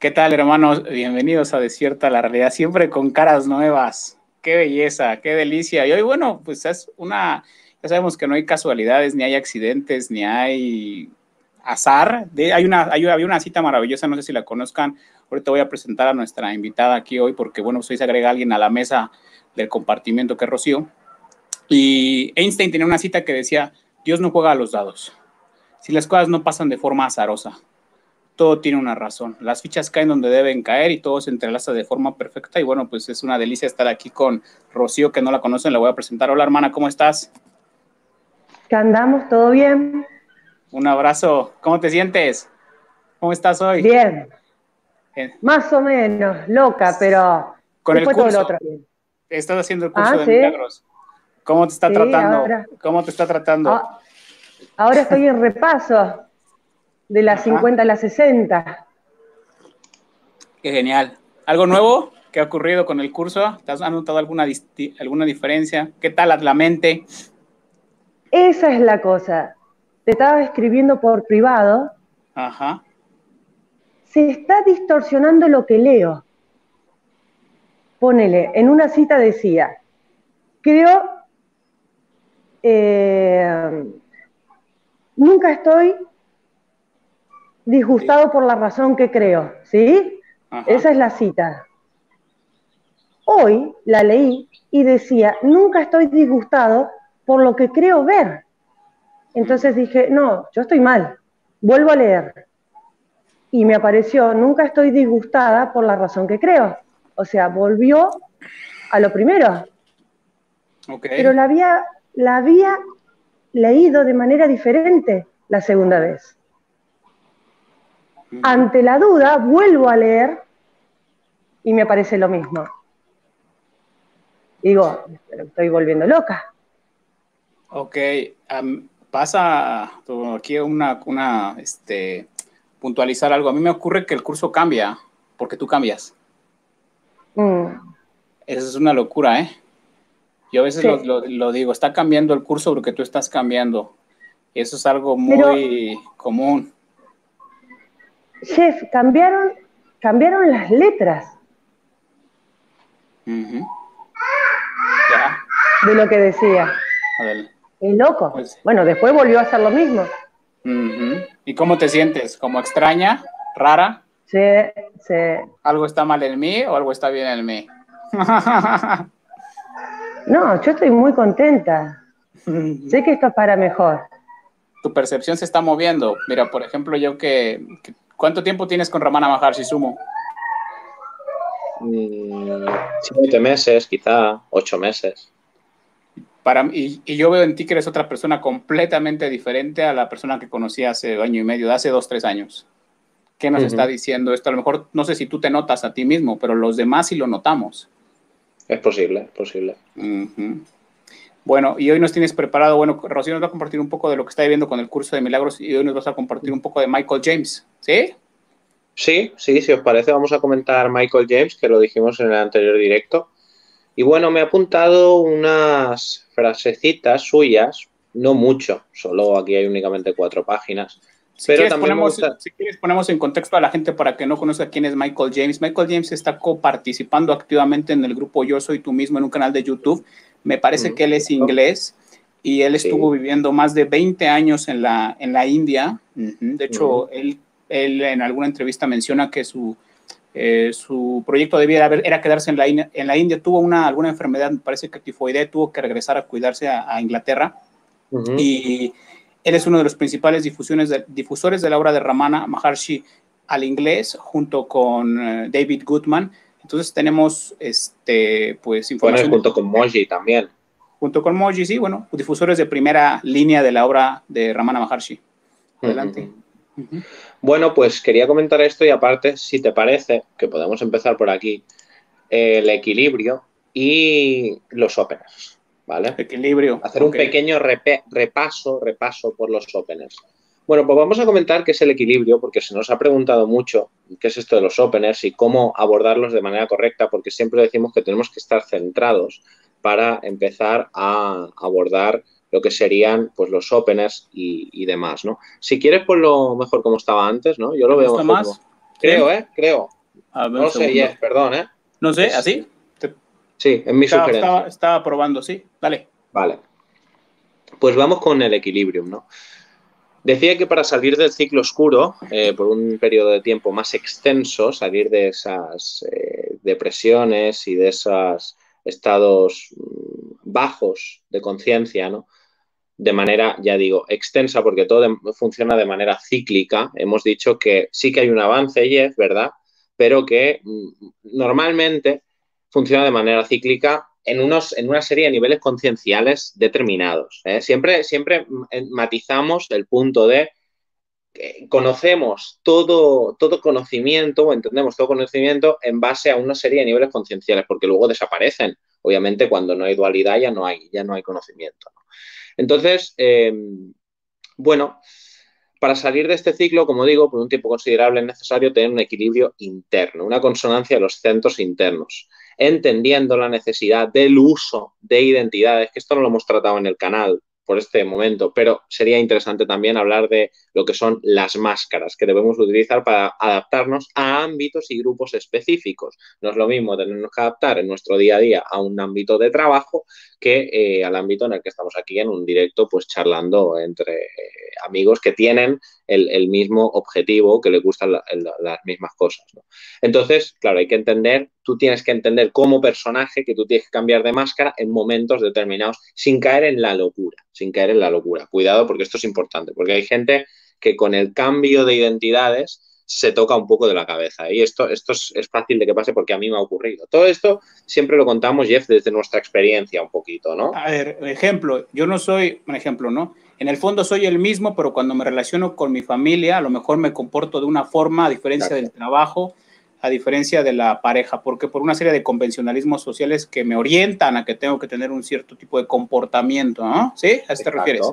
¿Qué tal, hermanos? Bienvenidos a Desierta la Realidad, siempre con caras nuevas. Qué belleza, qué delicia. Y hoy, bueno, pues es una, ya sabemos que no hay casualidades, ni hay accidentes, ni hay azar. hay una, había una cita maravillosa, no sé si la conozcan. Ahorita voy a presentar a nuestra invitada aquí hoy, porque, bueno, pues hoy se agrega alguien a la mesa del compartimiento que es Rocío. Y Einstein tenía una cita que decía, Dios no juega a los dados. Si las cosas no pasan de forma azarosa, todo tiene una razón. Las fichas caen donde deben caer y todo se entrelaza de forma perfecta. Y bueno, pues es una delicia estar aquí con Rocío, que no la conocen, la voy a presentar. Hola, hermana, ¿cómo estás? ¿Qué andamos? ¿Todo bien? Un abrazo. ¿Cómo te sientes? ¿Cómo estás hoy? Bien. Más o menos, loca, pero con el curso. Todo lo otro. Estás haciendo el curso ah, de milagros. ¿Cómo te está tratando? ¿Cómo te está tratando? Ah, ahora estoy en repaso de las 50 a las 60. Qué genial. ¿Algo nuevo que ha ocurrido con el curso? ¿Te has notado alguna, alguna diferencia? ¿Qué tal la mente? Esa es la cosa. Te estaba escribiendo por privado. Ajá. Se está distorsionando lo que leo. Ponele, en una cita decía, creo, eh, nunca estoy disgustado por la razón que creo, ¿sí? Esa es la cita. Hoy la leí y decía, nunca estoy disgustado por lo que creo ver. Entonces dije, no, yo estoy mal, vuelvo a leer. Y me apareció, nunca estoy disgustada por la razón que creo. O sea, volvió a lo primero. Pero la había, la había leído de manera diferente la segunda vez. Ante la duda, vuelvo a leer y me parece lo mismo. Digo, estoy volviendo loca. Ok, pasa aquí una, una, este, puntualizar algo. A mí me ocurre que el curso cambia porque tú cambias. Mm. Eso es una locura, ¿eh? Yo a veces lo, digo, está cambiando el curso porque tú estás cambiando. Eso es algo muy común. Chef, cambiaron, cambiaron las letras. De lo que decía. Es loco. Pues bueno, después volvió a hacer lo mismo. ¿Y cómo te sientes? ¿Como extraña? ¿Rara? Sí, sí. ¿Algo está mal en mí o algo está bien en mí? no, yo estoy muy contenta. sé que esto es para mejor. Tu percepción se está moviendo. Mira, por ejemplo, yo que ¿Cuánto tiempo tienes con Ramana Maharshi Sumo? Mm, siete meses, quizá, ocho meses. Para, y, y, yo veo en ti que eres otra persona completamente diferente a la persona que conocí hace año y medio, hace dos, tres años. ¿Qué nos está diciendo esto? A lo mejor no sé si tú te notas a ti mismo, pero los demás sí lo notamos. Es posible, es posible. Bueno, y hoy nos tienes preparado, bueno, Rocío nos va a compartir un poco de lo que está viviendo con el curso de milagros y hoy nos vas a compartir un poco de Michael James, ¿sí? Sí, sí, si os parece vamos a comentar Michael James, que lo dijimos en el anterior directo. Y bueno, me he apuntado unas frasecitas suyas, no mucho, solo aquí hay únicamente cuatro páginas. Si, pero quieres ponemos, si quieres ponemos en contexto a la gente para que no conozca quién es Michael James. Michael James está coparticipando activamente en el grupo Yo Soy Tú Mismo en un canal de YouTube me parece que él es inglés y él estuvo viviendo más de 20 años en la, en la India. De hecho, él, él, en alguna entrevista menciona que su, eh, su proyecto debía haber, era quedarse en la, en la India. Tuvo una, alguna enfermedad, me parece que tifoidea, tuvo que regresar a cuidarse a, Inglaterra. Y él es uno de los principales difusiones de, difusores de la obra de Ramana Maharshi al inglés, junto con eh, David Goodman entonces tenemos, este, pues, información. Bueno, junto con Moji también. Junto con Moji, sí, bueno, difusores de primera línea de la obra de Ramana Maharshi. Adelante. Bueno, pues quería comentar esto y aparte, si te parece, que podemos empezar por aquí, el equilibrio y los openers, ¿vale? Equilibrio. Hacer un pequeño repaso, repaso por los openers. Bueno, pues vamos a comentar qué es el equilibrio, porque se nos ha preguntado mucho qué es esto de los openers y cómo abordarlos de manera correcta, porque siempre decimos que tenemos que estar centrados para empezar a abordar lo que serían pues los openers y, demás, ¿no? Si quieres, pues lo mejor como estaba antes, ¿no? Yo lo veo más. Creo, ¿eh? Creo. no sé, Jeff, perdón, ¿eh? No sé, ¿así? Sí, en mi estaba, estaba, probando, sí. Dale. Vale. Pues vamos con el equilibrio, ¿no? Decía que para salir del ciclo oscuro, eh, por un periodo de tiempo más extenso, salir de esas eh, depresiones y de esos estados mm, bajos de conciencia, ¿no? de manera, ya digo, extensa, porque todo funciona de manera cíclica. Hemos dicho que sí que hay un avance, Jeff, ¿verdad? Pero que mm, normalmente funciona de manera cíclica en, unos, en una serie de niveles concienciales determinados. ¿eh? Siempre, siempre matizamos el punto de que conocemos todo, todo conocimiento o entendemos todo conocimiento en base a una serie de niveles concienciales, porque luego desaparecen. Obviamente, cuando no hay dualidad ya no hay, ya no hay conocimiento. Entonces, em, bueno, para salir de este ciclo, como digo, por un tiempo considerable es necesario tener un equilibrio interno, una consonancia de los centros internos entendiendo la necesidad del uso de identidades, que esto no lo hemos tratado en el canal por este momento, pero sería interesante también hablar de lo que son las máscaras que debemos utilizar para adaptarnos a ámbitos y grupos específicos. No es lo mismo tenernos que adaptar en nuestro día a día a un ámbito de trabajo que eh, al ámbito en el que estamos aquí en un directo, pues charlando entre eh, amigos que tienen el, mismo objetivo, que les gustan las mismas cosas. Entonces, claro, hay que entender, tú tienes que entender como personaje que tú tienes que cambiar de máscara en momentos determinados sin caer en la locura, sin caer en la locura. Cuidado porque esto es importante, porque hay gente que con el cambio de identidades se toca un poco de la cabeza. Y esto, esto es, fácil de que pase porque a mí me ha ocurrido. Todo esto siempre lo contamos, Jeff, desde nuestra experiencia un poquito, ¿no? A ver, ejemplo, yo no soy, un ejemplo, ¿no? En el fondo soy el mismo, pero cuando me relaciono con mi familia, a lo mejor me comporto de una forma, a diferencia del trabajo, a diferencia de la pareja, porque por una serie de convencionalismos sociales que me orientan a que tengo que tener un cierto tipo de comportamiento, ¿no? ¿Sí? ¿A eso te refieres?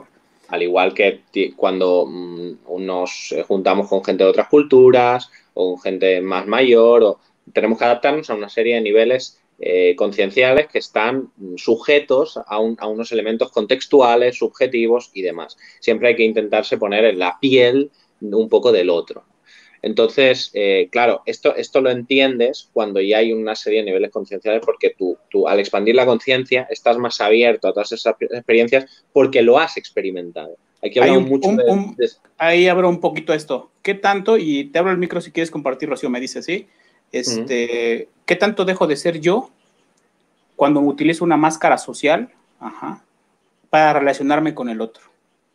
Al igual que cuando mm, nos juntamos con gente de otras culturas o gente más mayor, o tenemos que adaptarnos a una serie de niveles eh, concienciales que están sujetos a, unos elementos contextuales, subjetivos y demás. Siempre hay que intentarse poner en la piel un poco del otro. Entonces, eh, claro, esto, esto lo entiendes cuando ya hay una serie de niveles concienciales porque tú, tú al expandir la conciencia estás más abierto a todas esas experiencias porque lo has experimentado. Aquí mucho Ahí abro un poquito esto. ¿Qué tanto? Y te abro el micro si quieres compartir, Rocío, me dice, ¿sí? Este, ¿Qué tanto dejo de ser yo cuando utilizo una máscara social para relacionarme con el otro?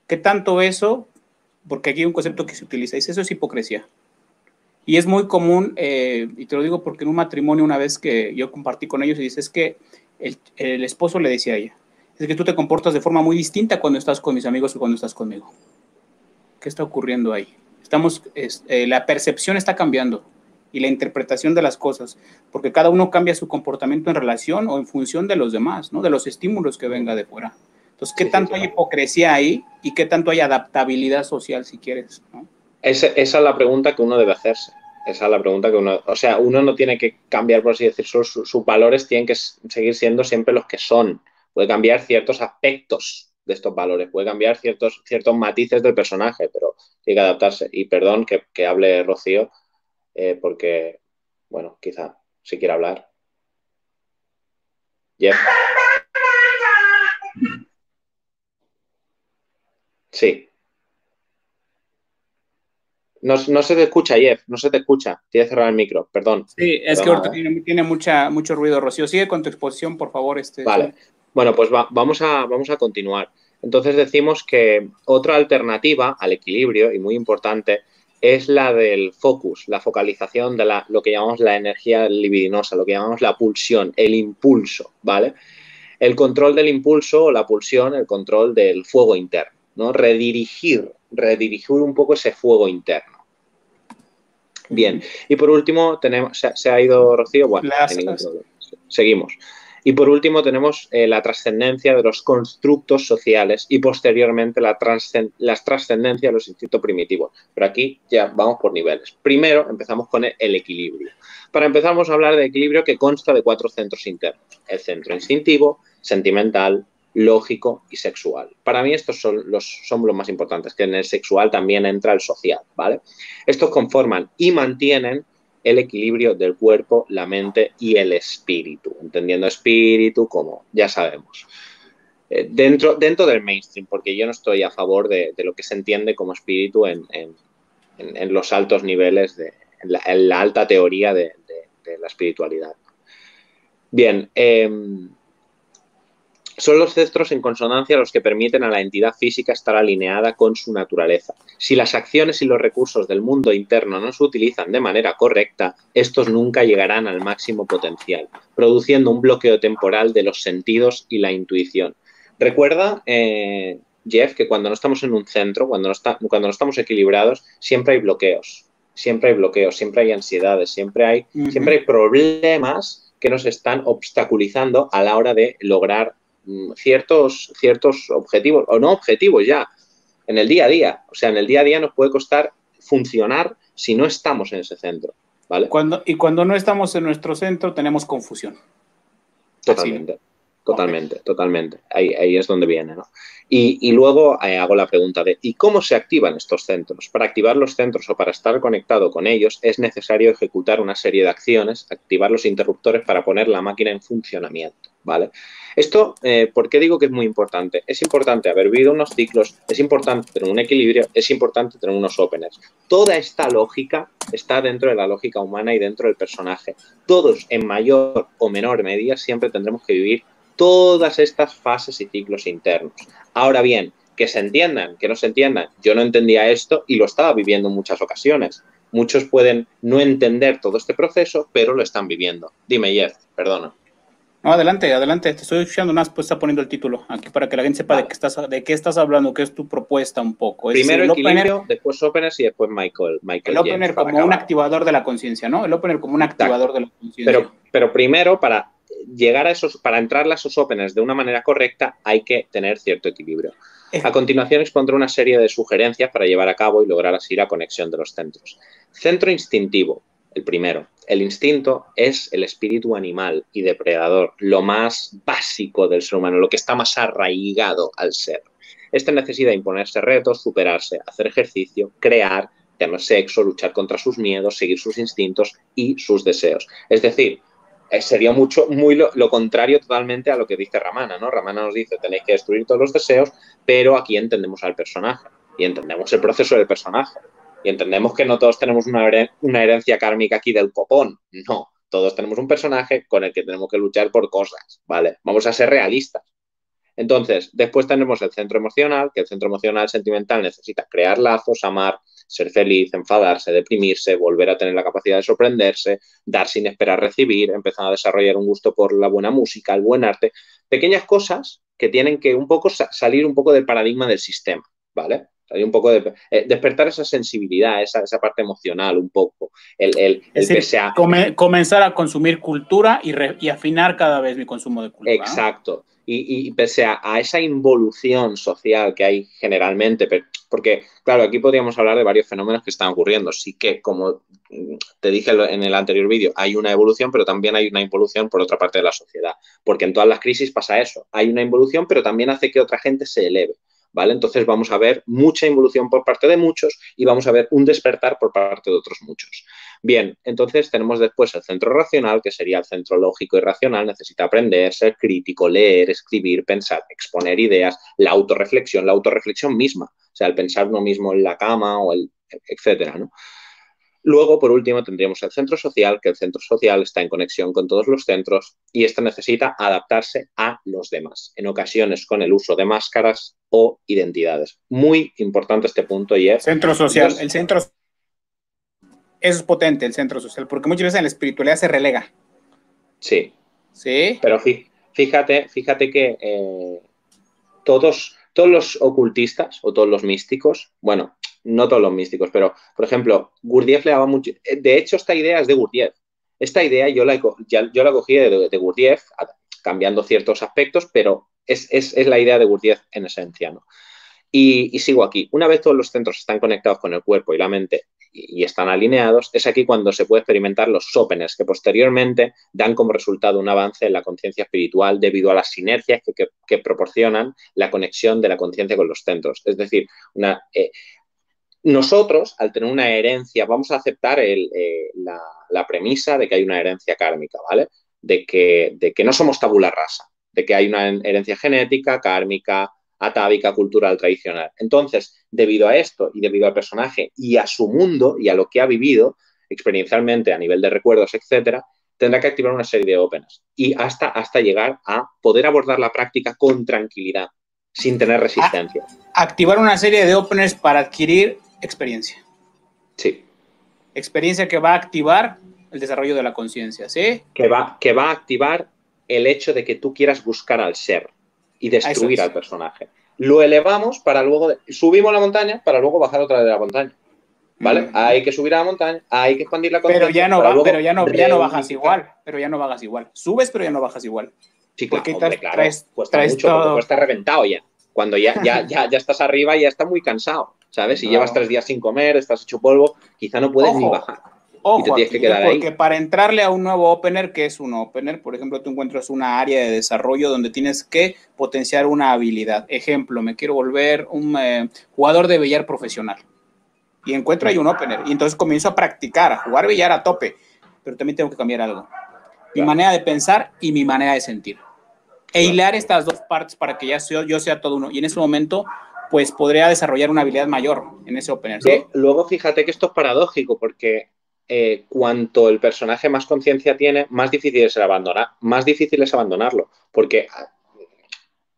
¿Qué tanto eso? Porque aquí hay un concepto que se utiliza, dice, eso es hipocresía. Y es muy común, eh, y te lo digo porque en un matrimonio una vez que yo compartí con ellos y dice, es que el, el, esposo le decía a ella, es que tú te comportas de forma muy distinta cuando estás con mis amigos o cuando estás conmigo. ¿Qué está ocurriendo ahí? Estamos, eh, la percepción está cambiando y la interpretación de las cosas, porque cada uno cambia su comportamiento en relación o en función de los demás, ¿no? De los estímulos que venga de fuera. Entonces, ¿qué tanto hay hipocresía ahí y qué tanto hay adaptabilidad social, si quieres? ¿no? Esa es la pregunta que uno debe hacerse. Esa es la pregunta que uno, o sea, uno no tiene que cambiar, por así decirlo, sus, valores tienen que seguir siendo siempre los que son. Puede cambiar ciertos aspectos de estos valores, puede cambiar ciertos, ciertos matices del personaje, pero tiene que adaptarse. Y perdón que, hable Rocío, eh, porque, bueno, quizá si quiere hablar. Sí. No, se te escucha, Jeff, no se te escucha. Tienes que cerrar el micro, perdón. Sí, es que ahorita tiene, mucha, mucho ruido, Rocío. Sigue con tu exposición, por favor. Este, vale. Bueno, pues vamos, a, vamos a continuar. Entonces decimos que otra alternativa al equilibrio, y muy importante, es la del focus, la focalización de la, lo que llamamos la energía libidinosa, lo que llamamos la pulsión, el impulso, ¿vale? El control del impulso o la pulsión, el control del fuego interno, ¿no? Redirigir, redirigir un poco ese fuego interno. Bien, y por último, tenemos, se, ha ido Rocío, bueno, seguimos. Y por último tenemos eh, la trascendencia de los constructos sociales y posteriormente la las trascendencias de los instintos primitivos. Pero aquí ya vamos por niveles. Primero empezamos con el, equilibrio. Para empezar vamos a hablar de equilibrio que consta de cuatro centros internos. El centro instintivo, sentimental, lógico y sexual. Para mí estos son los, son los más importantes, que en el sexual también entra el social, ¿vale? Estos conforman y mantienen el equilibrio del cuerpo, la mente y el espíritu, entendiendo espíritu como ya sabemos. Eh, dentro, dentro del mainstream, porque yo no estoy a favor de, lo que se entiende como espíritu en, los altos niveles, de, en, la, alta teoría de, la espiritualidad. Bien, em, son los cestros en consonancia los que permiten a la entidad física estar alineada con su naturaleza. Si las acciones y los recursos del mundo interno no se utilizan de manera correcta, estos nunca llegarán al máximo potencial, produciendo un bloqueo temporal de los sentidos y la intuición. Recuerda, eh, Jeff, que cuando no estamos en un centro, cuando no, está, cuando no estamos equilibrados, siempre hay bloqueos, siempre hay bloqueos, siempre hay ansiedades, siempre hay, siempre hay problemas que nos están obstaculizando a la hora de lograr ciertos, ciertos objetivos, o no objetivos ya, en el día a día. O sea, en el día a día nos puede costar funcionar si no estamos en ese centro. ¿vale? Cuando, y cuando no estamos en nuestro centro tenemos confusión. Totalmente. Totalmente, totalmente. Ahí, ahí, es donde viene, ¿no? Y, luego eh, hago la pregunta de, ¿y cómo se activan estos centros? Para activar los centros o para estar conectado con ellos es necesario ejecutar una serie de acciones, activar los interruptores para poner la máquina en funcionamiento, ¿vale? Esto, eh, ¿por qué digo que es muy importante? Es importante haber vivido unos ciclos, es importante tener un equilibrio, es importante tener unos openers. Toda esta lógica está dentro de la lógica humana y dentro del personaje. Todos, en mayor o menor medida, siempre tendremos que vivir todas estas fases y ciclos internos. Ahora bien, que se entiendan, que no se entiendan. Yo no entendía esto y lo estaba viviendo en muchas ocasiones. Muchos pueden no entender todo este proceso, pero lo están viviendo. Dime, Jeff, perdona. No, adelante, adelante. Te estoy escuchando más, pues está poniendo el título aquí para que la gente sepa de qué estás de qué estás hablando, qué es tu propuesta un poco. Primero el equilibrio, después openers y después Michael. Michael el opener como un activador de la conciencia, ¿no? El opener como un activador de la conciencia. Pero, pero primero, para llegar a esos, para entrar a esos openers de una manera correcta, hay que tener cierto equilibrio. A continuación expondré una serie de sugerencias para llevar a cabo y lograr así la conexión de los centros. Centro instintivo, el primero. El instinto es el espíritu animal y depredador, lo más básico del ser humano, lo que está más arraigado al ser. Este necesita imponerse retos, superarse, hacer ejercicio, crear, tener sexo, luchar contra sus miedos, seguir sus instintos y sus deseos. Es decir, eh, sería mucho, muy lo, lo, contrario totalmente a lo que dice Ramana, ¿no? Ramana nos dice, tenéis que destruir todos los deseos, pero aquí entendemos al personaje y entendemos el proceso del personaje. Y entendemos que no todos tenemos una, herencia kármica aquí del copón. No, todos tenemos un personaje con el que tenemos que luchar por cosas, ¿vale? Vamos a ser realistas. Entonces, después tenemos el centro emocional, que el centro emocional sentimental necesita crear lazos, amar, ser feliz, enfadarse, deprimirse, volver a tener la capacidad de sorprenderse, dar sin esperar recibir, empezar a desarrollar un gusto por la buena música, el buen arte, pequeñas cosas que tienen que un poco salir un poco del paradigma del sistema, ¿vale? Hay un poco de eh, despertar esa sensibilidad, esa, esa, parte emocional, un poco. El, el, comenzar a consumir cultura y, y, afinar cada vez mi consumo de cultura. Exacto. Y, y, pese a, a, esa involución social que hay generalmente, porque, claro, aquí podríamos hablar de varios fenómenos que están ocurriendo. Sí que, como te dije en el anterior vídeo, hay una evolución, pero también hay una involución por otra parte de la sociedad. Porque en todas las crisis pasa eso. Hay una involución, pero también hace que otra gente se eleve. ¿Vale? Entonces vamos a ver mucha involución por parte de muchos y vamos a ver un despertar por parte de otros muchos. Bien, entonces tenemos después el centro racional, que sería el centro lógico y racional, necesita aprender, ser crítico, leer, escribir, pensar, exponer ideas, la autorreflexión, la autorreflexión misma, o sea, el pensar uno mismo en la cama o el etcétera, ¿no? Luego, por último, tendríamos el centro social, que el centro social está en conexión con todos los centros y este necesita adaptarse a los demás, en ocasiones con el uso de máscaras o identidades. Muy importante este punto y es... Centro social, el centro... es potente, el centro social, porque muchas veces en la espiritualidad se relega. Sí. Sí. Pero fíjate, fíjate que eh, todos, todos los ocultistas o todos los místicos, bueno, no todos los místicos, pero por ejemplo, Gurdjieff le daba mucho. De hecho, esta idea es de Gurdjieff. Esta idea yo la, yo la cogí de, de, Gurdjieff, cambiando ciertos aspectos, pero es, la idea de Gurdjieff en esencia. ¿no? Y, sigo aquí. Una vez todos los centros están conectados con el cuerpo y la mente y, están alineados, es aquí cuando se puede experimentar los sópenes, que posteriormente dan como resultado un avance en la conciencia espiritual debido a las sinergias que, proporcionan la conexión de la conciencia con los centros. Es decir, una, eh, nosotros, al tener una herencia, vamos a aceptar eh, la, premisa de que hay una herencia kármica, ¿vale? De que, no somos tabula rasa, de que hay una herencia genética, kármica, atávica, cultural, tradicional. Entonces, debido a esto y debido al personaje y a su mundo y a lo que ha vivido experiencialmente a nivel de recuerdos, etcétera, tendrá que activar una serie de openers y hasta, hasta llegar a poder abordar la práctica con tranquilidad, sin tener resistencia. activar una serie de openers para adquirir experiencia. Sí. Experiencia que va a activar el desarrollo de la conciencia, ¿sí? Que va, que va a activar el hecho de que tú quieras buscar al ser y destruir al personaje. Lo elevamos para luego, subimos la montaña para luego bajar otra vez de la montaña. ¿Vale? Mm. Hay que subir a la montaña, hay que expandir la conciencia. Pero ya no, va, pero ya no, ya no bajas igual, pero ya no bajas igual. Subes, pero ya no bajas igual. Sí, claro, porque hombre, claro. Traes, cuesta mucho, todo... porque reventado ya. Cuando ya, ya, ya, ya estás arriba y ya estás muy cansado. ¿Sabes? Si llevas tres días sin comer, estás hecho polvo, quizá no puedes ni bajar. Ojo, y te tienes que quedar porque para entrarle a un nuevo opener, que es un opener? Por ejemplo, tú encuentras una área de desarrollo donde tienes que potenciar una habilidad. Ejemplo, me quiero volver un eh, jugador de billar profesional. Y encuentro ahí un opener. Y entonces comienzo a practicar, a jugar billar a tope. Pero también tengo que cambiar algo. Mi manera de pensar y mi manera de sentir. E hilar estas dos partes para que ya yo sea todo uno. Y en ese momento pues podría desarrollar una habilidad mayor en ese opener. Luego, fíjate que esto es paradójico porque eh, cuanto el personaje más conciencia tiene, más difícil es abandonar, más difícil es abandonarlo, porque ah,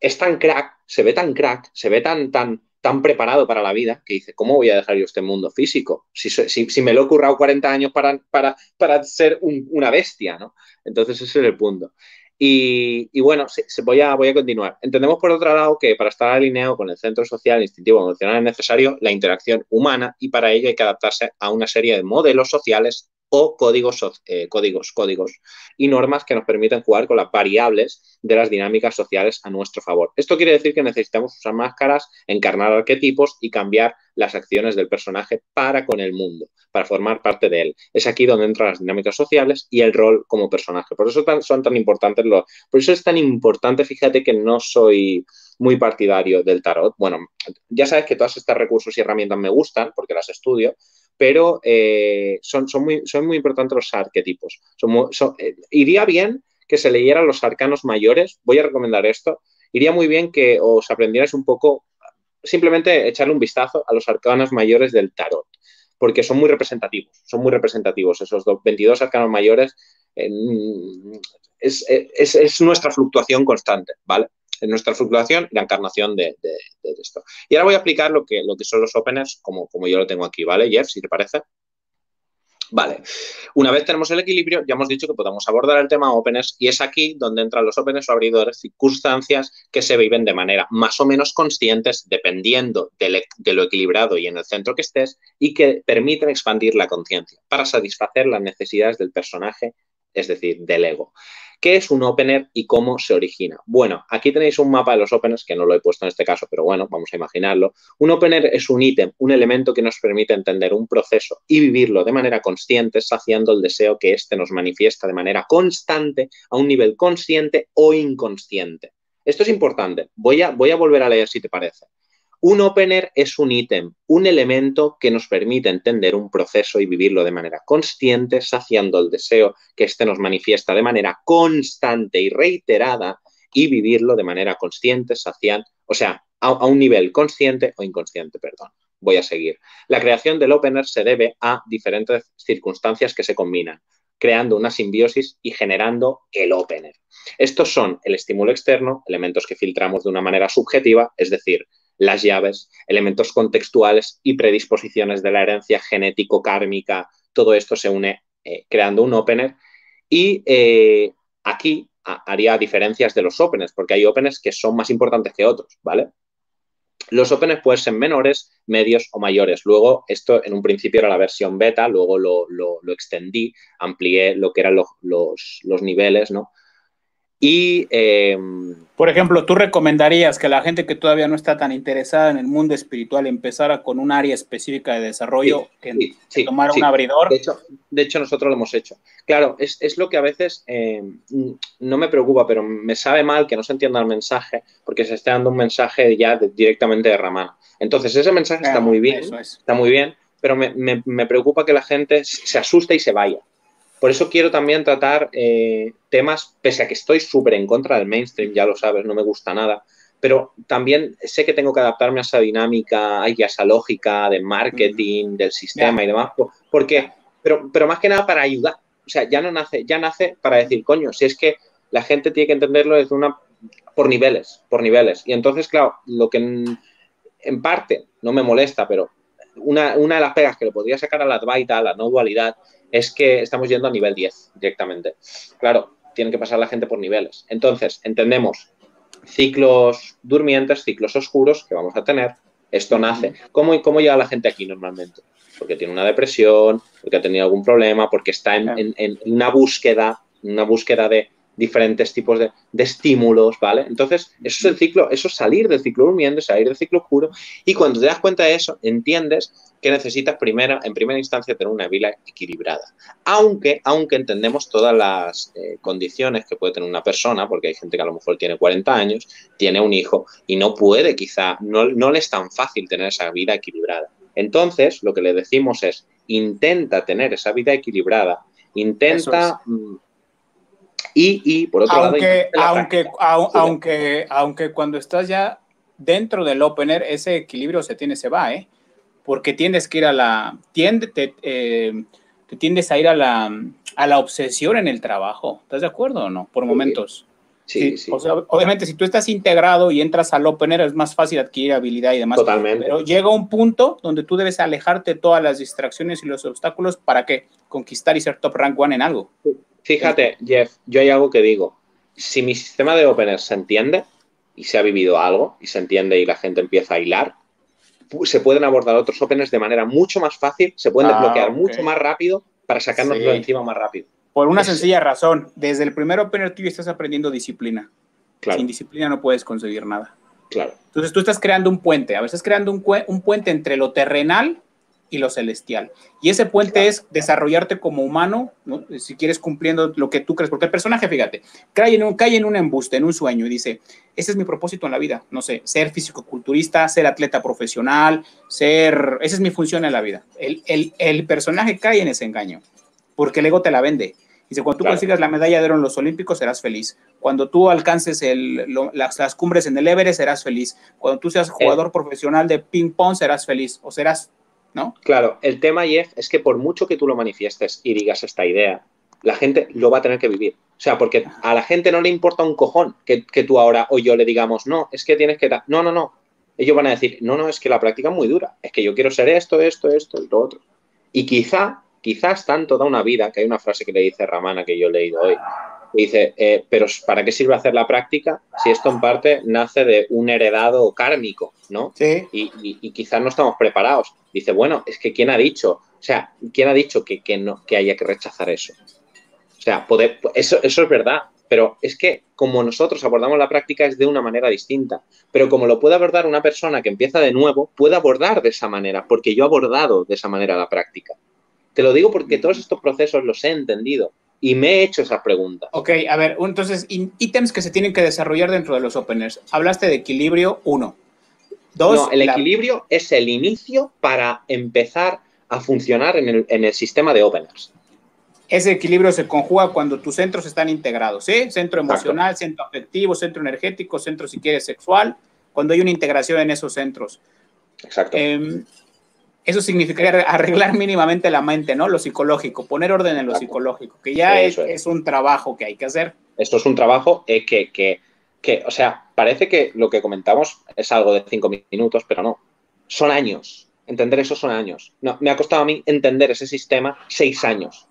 es tan crack, se ve tan crack, se ve tan, tan, tan preparado para la vida que dice, ¿cómo voy a dejar yo este mundo físico? Si, si, me lo he currado 40 años para, para, para ser una bestia, ¿no? Entonces ese es el punto. Y, bueno, se, voy, a, voy a continuar. Entendemos por otro lado que para estar alineado con el centro social, instintivo, emocional es necesario la interacción humana y para ello hay que adaptarse a una serie de modelos sociales o códigos, eh, códigos, códigos y normas que nos permiten jugar con las variables de las dinámicas sociales a nuestro favor. Esto quiere decir que necesitamos usar máscaras, encarnar arquetipos y cambiar las acciones del personaje para con el mundo, para formar parte de él. Es aquí donde entran las dinámicas sociales y el rol como personaje. Por eso son tan importantes los... Por eso es tan importante, fíjate que no soy muy partidario del tarot. Bueno, ya sabes que todos estos recursos y herramientas me gustan porque las estudio, pero eh, son, muy importantes los arquetipos. Eh, iría bien que se leyeran los arcanos mayores, voy a recomendar esto, iría muy bien que os aprendierais un poco, simplemente echarle un vistazo a los arcanos mayores del tarot, porque son muy representativos, son muy representativos esos 22 arcanos mayores. es, es nuestra fluctuación constante, ¿vale? Nuestra fluctuación y la encarnación de, esto. Y ahora voy a explicar lo que, lo que son los openers como, como yo lo tengo aquí, ¿vale, Jeff? Si te parece. Vale, una vez tenemos el equilibrio, ya hemos dicho que podemos abordar el tema openers y es aquí donde entran los openers o abridores, circunstancias que se viven de manera más o menos conscientes dependiendo de, de lo equilibrado y en el centro que estés y que permiten expandir la conciencia para satisfacer las necesidades del personaje, es decir, del ego. ¿Qué es un opener y cómo se origina? Bueno, aquí tenéis un mapa de los openers, que no lo he puesto en este caso, pero bueno, vamos a imaginarlo. Un opener es un ítem, un elemento que nos permite entender un proceso y vivirlo de manera consciente, saciando el deseo que éste nos manifiesta de manera constante a un nivel consciente o inconsciente. Esto es importante. Voy a, voy a volver a leer si te parece. Un opener es un ítem, un elemento que nos permite entender un proceso y vivirlo de manera consciente, saciando el deseo que éste nos manifiesta de manera constante y reiterada y vivirlo de manera consciente, saciando, o sea, a, a un nivel consciente o inconsciente, perdón. Voy a seguir. La creación del opener se debe a diferentes circunstancias que se combinan creando una simbiosis y generando el opener. Estos son el estímulo externo, elementos que filtramos de una manera subjetiva, es decir, las llaves, elementos contextuales y predisposiciones de la herencia genético-kármica, todo esto se une eh, creando un opener. Y eh, aquí haría diferencias de los openers, porque hay openers que son más importantes que otros, ¿vale? Los openers pueden ser menores, medios o mayores. Luego, esto en un principio era la versión beta, luego lo, extendí, amplié lo que eran los, los niveles, ¿no? Y, em, por ejemplo, ¿tú recomendarías que la gente que todavía no está tan interesada en el mundo espiritual empezara con un área específica de desarrollo, que, tomara un abridor? De hecho, de hecho, nosotros lo hemos hecho. Claro, es, lo que a veces eh, no me preocupa, pero me sabe mal que no se entienda el mensaje porque se esté dando un mensaje ya directamente de Ramana. Entonces, ese mensaje está muy bien, está muy bien, pero me, preocupa que la gente se asuste y se vaya. Por eso quiero también tratar eh, temas, pese a que estoy súper en contra del mainstream, ya lo sabes, no me gusta nada, pero también sé que tengo que adaptarme a esa dinámica y a esa lógica de marketing, del sistema y demás, porque, pero, pero más que nada para ayudar. O sea, ya no nace, ya nace para decir, coño, si es que la gente tiene que entenderlo desde una, por niveles, por niveles. Y entonces, claro, lo que en, en parte no me molesta, pero una, de las pegas que le podría sacar a la Advaita, a la no dualidad, es que estamos yendo a nivel 10 directamente. Claro, tiene que pasar la gente por niveles. Entonces, entendemos ciclos durmientes, ciclos oscuros que vamos a tener. Esto nace. ¿Cómo, cómo llega la gente aquí normalmente? Porque tiene una depresión, porque ha tenido algún problema, porque está en, en una búsqueda, una búsqueda de, diferentes tipos de, estímulos, ¿vale? Entonces, eso es el ciclo, eso es salir del ciclo durmiendo, salir del ciclo oscuro, y cuando te das cuenta de eso, entiendes que necesitas primera, en primera instancia tener una vida equilibrada. Aunque, aunque entendemos todas las eh, condiciones que puede tener una persona, porque hay gente que a lo mejor tiene 40 años, tiene un hijo y no puede quizá, no, no le es tan fácil tener esa vida equilibrada. Entonces, lo que le decimos es, intenta tener esa vida equilibrada, intenta y, por otro lado, aunque, aunque, aunque cuando estás ya dentro del opener, ese equilibrio se tiene, se va, ¿eh? Porque tienes que ir a la, tiende, te, eh, tiendes a ir a la, a la obsesión en el trabajo. ¿Estás de acuerdo o no? Por momentos. Sí, sí. obviamente, si tú estás integrado y entras al opener, es más fácil adquirir habilidad y demás. Totalmente. Pero llega un punto donde tú debes alejarte de todas las distracciones y los obstáculos para que conquistar y ser top rank one en algo. Fíjate, Jeff, yo hay algo que digo. Si mi sistema de openers se entiende y se ha vivido algo y se entiende y la gente empieza a hilar, se pueden abordar otros openers de manera mucho más fácil, se pueden ah, desbloquear mucho más rápido para sacarnos de encima más rápido. Por una sencilla razón, desde el primer opener tú estás aprendiendo disciplina. Sin disciplina no puedes conseguir nada. Claro. Entonces tú estás creando un puente, a veces creando un, un puente entre lo terrenal y lo celestial. Y ese puente es desarrollarte como humano, si quieres cumpliendo lo que tú crees, porque el personaje, fíjate, cae en, un, cae en un embuste, en un sueño y dice, ese es mi propósito en la vida, no sé, ser físico-culturista, ser atleta profesional, ser, esa es mi función en la vida. El, el, el personaje cae en ese engaño, porque el ego te la vende. Dice, cuando tú consigas la medalla de oro en los Olímpicos, serás feliz. Cuando tú alcances el, las, las, cumbres en el Everest, serás feliz. Cuando tú seas jugador profesional de ping-pong, serás feliz. O serás ¿no? Claro, el tema, Jeff, es que por mucho que tú lo manifiestes y digas esta idea, la gente lo va a tener que vivir. O sea, porque a la gente no le importa un cojón que, tú ahora o yo le digamos, no, es que tienes que... No, no, no. Ellos van a decir, no, no, es que la práctica es muy dura. Es que yo quiero ser esto, esto, esto y lo otro. Y quizá, quizás tan toda una vida, que hay una frase que le dice Ramana que yo he leído hoy, dice, eh, pero ¿para qué sirve hacer la práctica si esto en parte nace de un heredado kármico, ¿no? Sí. Y, quizás no estamos preparados. Dice, bueno, es que ¿quién ha dicho? O sea, ¿quién ha dicho que, no, que haya que rechazar eso? O sea, poder, eso, eso es verdad, pero es que como nosotros abordamos la práctica es de una manera distinta. Pero como lo puede abordar una persona que empieza de nuevo, puede abordar de esa manera, porque yo he abordado de esa manera la práctica. Te lo digo porque todos estos procesos los he entendido y me he hecho esa pregunta. Ok, a ver, entonces, ítems que se tienen que desarrollar dentro de los openers. Hablaste de equilibrio, uno. Dos. No, el equilibrio es el inicio para empezar a funcionar en el, sistema de openers. Ese equilibrio se conjuga cuando tus centros están integrados, ¿sí? Centro emocional, centro afectivo, centro energético, centro, si quieres, sexual, cuando hay una integración en esos centros. Exacto. Em, eso significaría arreglar mínimamente la mente, ¿no? Lo psicológico, poner orden en lo psicológico, que ya es, un trabajo que hay que hacer. Esto es un trabajo eh, que, que, que, o sea, parece que lo que comentamos es algo de cinco minutos, pero no. Son años. Entender eso son años. No, me ha costado a mí entender ese sistema seis años,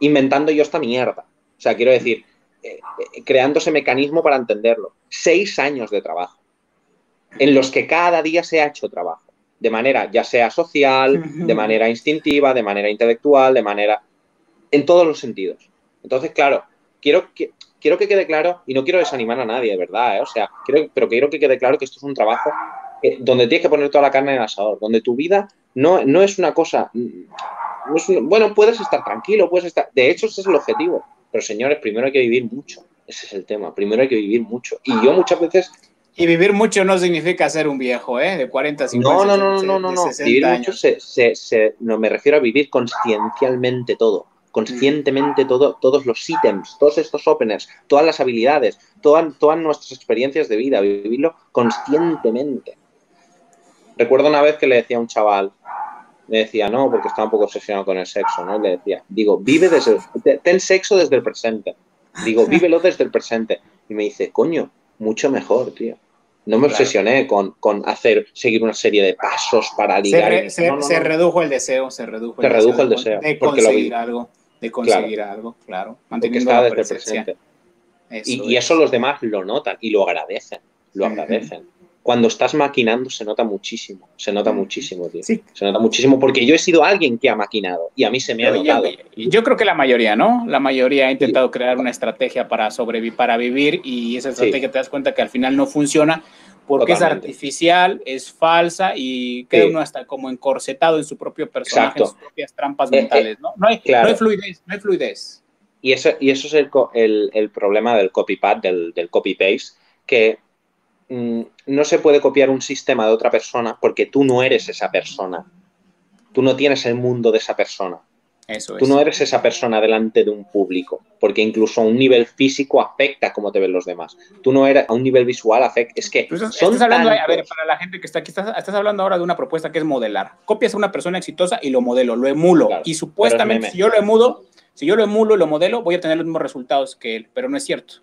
inventando yo esta mierda. O sea, quiero decir, eh, eh, creando ese mecanismo para entenderlo. Seis años de trabajo, en los que cada día se ha hecho trabajo de manera ya sea social, de manera instintiva, de manera intelectual, de manera... en todos los sentidos. Entonces, claro, quiero que, quiero que quede claro, y no quiero desanimar a nadie, de verdad, ¿eh? o sea, quiero, pero quiero que quede claro que esto es un trabajo donde tienes que poner toda la carne en el asador, donde tu vida no, no es una cosa bueno, puedes estar tranquilo, puedes estar. De hecho, ese es el objetivo. Pero señores, primero hay que vivir mucho. Ese es el tema. Primero hay que vivir mucho. Y yo muchas veces. Y vivir mucho no significa ser un viejo, ¿eh? De 40, 50, No, no, no, no, no, no. Vivir mucho se, se, no me refiero a vivir consciencialmente todo. Conscientemente todo, todos los ítems, todos estos openers, todas las habilidades, todas, todas nuestras experiencias de vida, vivirlo conscientemente. Recuerdo una vez que le decía a un chaval, le decía, no, porque estaba un poco obsesionado con el sexo, ¿no? le decía, digo, vive desde, ten sexo desde el presente. Digo, vívelo desde el presente. Y me dice, coño, mucho mejor, tío. No me obsesioné con, hacer, seguir una serie de pasos para ligar. Se, redujo el deseo, se redujo el, deseo, el deseo. De, conseguir algo, de conseguir algo, claro. Manteniendo la desde el presente. y, eso los demás lo notan y lo agradecen, lo agradecen cuando estás maquinando se nota muchísimo, se nota muchísimo, tío. Sí. Se nota muchísimo porque yo he sido alguien que ha maquinado y a mí se me ha notado. Yo, yo creo que la mayoría, ¿no? La mayoría ha intentado crear una estrategia para sobrevivir, para vivir y esa estrategia te das cuenta que al final no funciona porque es artificial, es falsa y queda uno hasta como encorsetado en su propio personaje, en sus propias trampas eh, mentales, eh, ¿no? No hay, no hay, fluidez, no hay fluidez. Y eso, y eso es el, el, el problema del copy-pad, del, del copy-paste, que Mm, no se puede copiar un sistema de otra persona porque tú no eres esa persona. Tú no tienes el mundo de esa persona. Eso Tú no eres esa persona delante de un público, porque incluso a un nivel físico afecta cómo te ven los demás. Tú no eres a un nivel visual afecta. Es que son hablando, a ver, para la gente que está aquí, estás, estás, hablando ahora de una propuesta que es modelar. Copias a una persona exitosa y lo modelo, lo emulo. y supuestamente, si yo lo emulo, si yo lo emulo y lo modelo, voy a tener los mismos resultados que él, pero no es cierto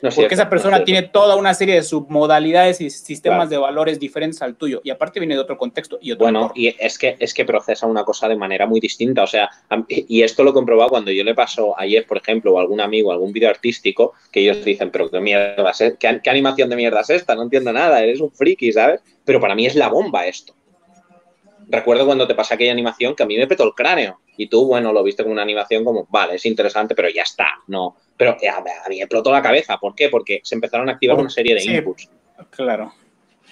porque esa persona tiene toda una serie de submodalidades y sistemas de valores diferentes al tuyo. Y aparte viene de otro contexto y otro Bueno, y es que, es que procesa una cosa de manera muy distinta. O sea, y esto lo he comprobado cuando yo le paso ayer, por ejemplo, o a algún amigo, algún vídeo artístico, que ellos dicen, pero qué mierda es, ¿Qué, ¿qué animación de mierda es esta? No entiendo nada, eres un friki, ¿sabes? Pero para mí es la bomba esto recuerdo cuando te pasé aquella animación que a mí me petó el cráneo. Y tú, bueno, lo viste como una animación como, vale, es interesante, pero ya está, no. Pero eh, a, mí me explotó la cabeza. ¿Por qué? Porque se empezaron a activar una serie de inputs. Claro.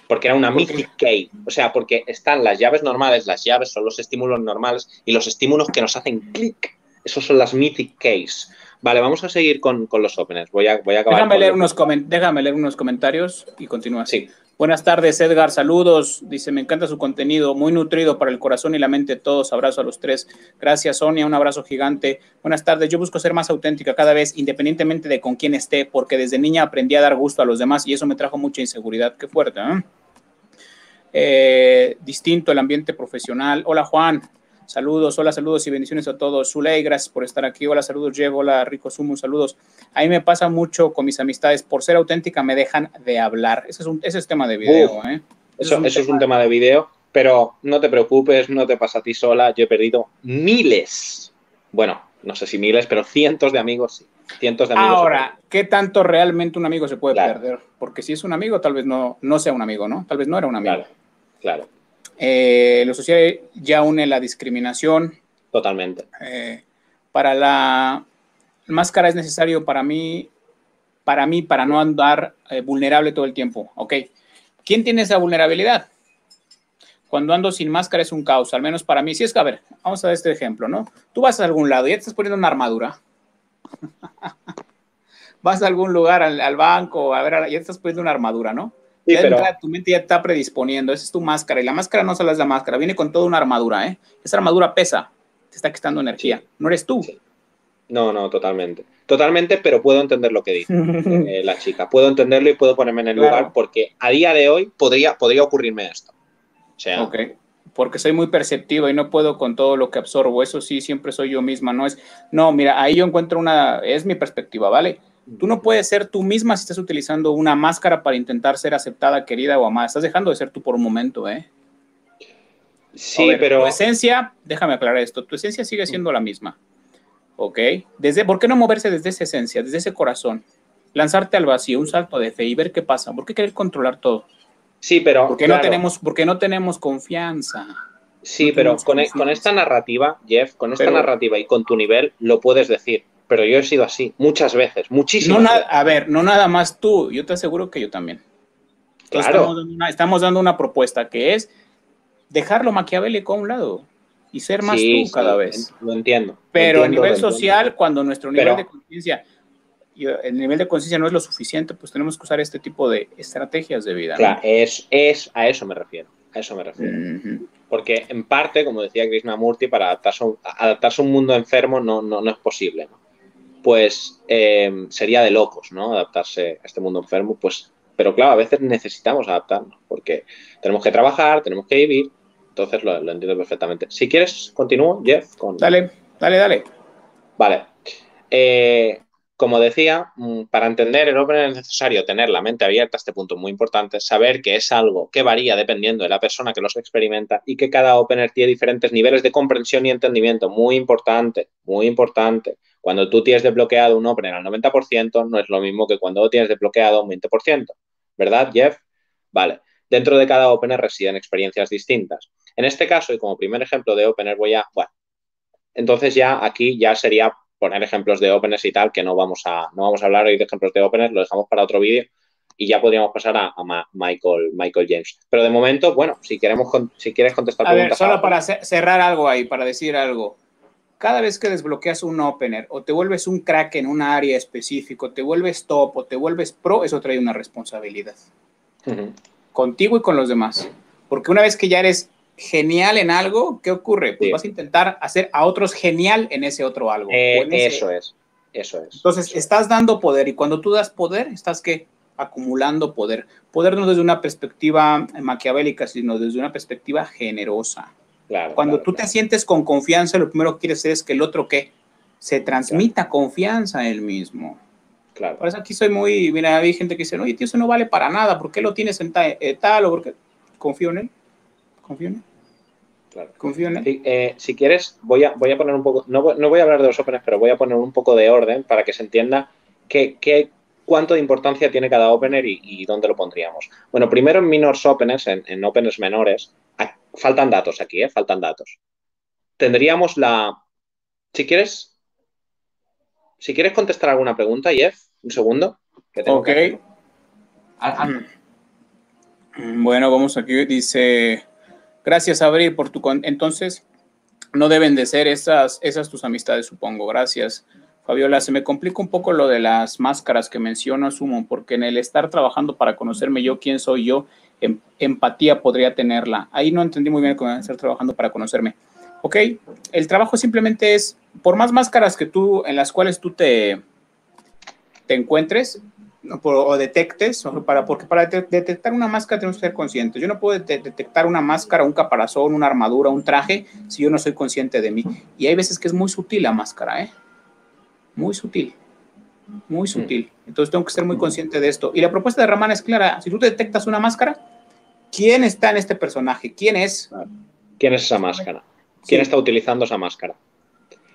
Porque era una mythic key. O sea, porque están las llaves normales, las llaves son los estímulos normales y los estímulos que nos hacen clic. Esos son las mythic keys. Vale, vamos a seguir con, los openers. Voy a, voy a acabar. Déjame leer, unos déjame leer unos comentarios y continúa así. Buenas tardes, Edgar. Saludos. Dice, me encanta su contenido, muy nutrido para el corazón y la mente de todos. Abrazo a los tres. Gracias, Sonia. Un abrazo gigante. Buenas tardes. Yo busco ser más auténtica cada vez, independientemente de con quién esté, porque desde niña aprendí a dar gusto a los demás y eso me trajo mucha inseguridad. Qué fuerte, ¿eh? Eh, distinto el ambiente profesional. Hola, Juan. Saludos, hola, saludos y bendiciones a todos. Zuley, gracias por estar aquí. Hola, saludos, Diego. Hola, Rico Sumo, saludos. A mí me pasa mucho con mis amistades. Por ser auténtica, me dejan de hablar. Ese es un ese es tema de video, ¿eh? Eso, es, un, tema de video, pero no te preocupes, no te pasa a ti sola. Yo he perdido miles, bueno, no sé si miles, pero cientos de amigos, sí. Cientos de amigos. Ahora, ¿qué tanto realmente un amigo se puede perder? Porque si es un amigo, tal vez no, no sea un amigo, ¿no? Tal vez no era un amigo. Claro, claro. Eh, lo social ya une la discriminación. Totalmente. Eh, para la máscara es necesario para mí, para mí, para no andar eh, vulnerable todo el tiempo. Ok. ¿Quién tiene esa vulnerabilidad? Cuando ando sin máscara es un caos, al menos para mí. Si es que, a ver, vamos a ver este ejemplo, ¿no? Tú vas a algún lado y ya te estás poniendo una armadura. vas a algún lugar, al, banco, a ver, ya te estás poniendo una armadura, ¿no? tu mente ya está predisponiendo, esa es tu máscara y la máscara no solo es la máscara, viene con toda una armadura, ¿eh? Esa armadura pesa, te está quitando energía, no eres tú. No, no, totalmente. Totalmente, pero puedo entender lo que dice eh, la chica. Puedo entenderlo y puedo ponerme en el lugar porque a día de hoy podría, podría ocurrirme esto. O sea, ok, porque soy muy perceptiva y no puedo con todo lo que absorbo. Eso sí, siempre soy yo misma. No es, no, mira, ahí yo encuentro una, es mi perspectiva, ¿vale? Tú no puedes ser tú misma si estás utilizando una máscara para intentar ser aceptada, querida o amada. Estás dejando de ser tú por un momento, ¿eh? Sí, pero... Tu esencia, déjame aclarar esto, tu esencia sigue siendo la misma, ¿ok? Desde, ¿Por qué no moverse desde esa esencia, desde ese corazón? Lanzarte al vacío, un salto de fe y ver qué pasa. ¿Por qué querer controlar todo? Sí, pero... Porque, no, tenemos, porque no tenemos confianza. Sí, pero con, e, con, esta narrativa, Jeff, con esta narrativa y con tu nivel, lo puedes decir pero yo he sido así muchas veces, muchísimas no A ver, no nada más tú, yo te aseguro que yo también. Claro. Estamos dando, una, propuesta que es dejarlo maquiavélico a un lado y ser más tú cada vez. Lo entiendo. Pero a nivel social, cuando nuestro nivel de conciencia, el nivel de conciencia no es lo suficiente, pues tenemos que usar este tipo de estrategias de vida. Claro, es, es, a eso me refiero. A eso me refiero. Porque en parte, como decía Krishnamurti, para adaptarse, adaptarse a un mundo enfermo no, no, no es posible. Pues eh, sería de locos, ¿no? Adaptarse a este mundo enfermo, pues pero claro, a veces necesitamos adaptarnos porque tenemos que trabajar, tenemos que vivir. Entonces lo, entiendo perfectamente. Si quieres, continúo, Jeff. Con... Dale, dale, dale. Vale. Eh, como decía, mm, para entender el Open es necesario tener la mente abierta, este punto muy importante, saber que es algo que varía dependiendo de la persona que los experimenta y que cada opener tiene diferentes niveles de comprensión y entendimiento. Muy importante, muy importante. Cuando tú tienes desbloqueado un opener al 90%, no es lo mismo que cuando tienes desbloqueado un 20%. ¿verdad, Jeff? Vale. Dentro de cada opener residen experiencias distintas. En este caso, y como primer ejemplo de opener, voy a, bueno, entonces ya aquí ya sería poner ejemplos de openers y tal, que no vamos a, no vamos a hablar hoy de ejemplos de openers, lo dejamos para otro vídeo y ya podríamos pasar a, Michael, Michael James. Pero de momento, bueno, si queremos, si quieres contestar a Ver, solo para cerrar algo ahí, para decir algo. Cada vez que desbloqueas un opener o te vuelves un crack en un área específico, te vuelves top o te vuelves pro, eso trae una responsabilidad. Contigo y con los demás. Porque una vez que ya eres genial en algo, ¿qué ocurre? Pues vas a intentar hacer a otros genial en ese otro algo. Eh, eso es, eso es. Entonces, estás dando poder y cuando tú das poder, estás que acumulando poder. Poder no desde una perspectiva maquiavélica, sino desde una perspectiva generosa. Claro, cuando tú te sientes con confianza, lo primero que quieres hacer es que el otro que se transmita confianza a él mismo. Claro. Por eso aquí soy muy, mira, hay gente que dice, oye, tío, eso no vale para nada, ¿por qué lo tienes en eh, tal o porque confío en él? confío en él. Claro. Confío en él. Eh, si quieres, voy a, voy a poner un poco, no, voy a hablar de los openers, pero voy a poner un poco de orden para que se entienda qué, qué, cuánto de importancia tiene cada opener y, dónde lo pondríamos. Bueno, primero en minors openers, en, en openers menores, faltan datos aquí, ¿eh? Faltan datos. Tendríamos la... Si quieres... Si quieres contestar alguna pregunta, Jeff, un segundo. ok. Bueno, vamos aquí. Dice, gracias, Abril, por tu... Entonces, no deben de ser esas, esas tus amistades, supongo. Gracias. Fabiola, se me complica un poco lo de las máscaras que menciono, asumo, porque en el estar trabajando para conocerme yo, quién soy yo, em, empatía podría tenerla. Ahí no entendí muy bien cómo estar trabajando para conocerme. Ok, el trabajo simplemente es, por más máscaras que tú, en las cuales tú te, te encuentres, o detectes, para, porque para detectar una máscara tenemos que ser conscientes. Yo no puedo detectar una máscara, un caparazón, una armadura, un traje, si yo no soy consciente de mí. Y hay veces que es muy sutil la máscara, ¿eh? Muy sutil, muy sutil. Entonces tengo que ser muy consciente de esto. Y la propuesta de Raman es clara. Si tú detectas una máscara, ¿quién está en este personaje? ¿Quién es? ¿Quién es esa máscara? ¿Quién está utilizando esa máscara?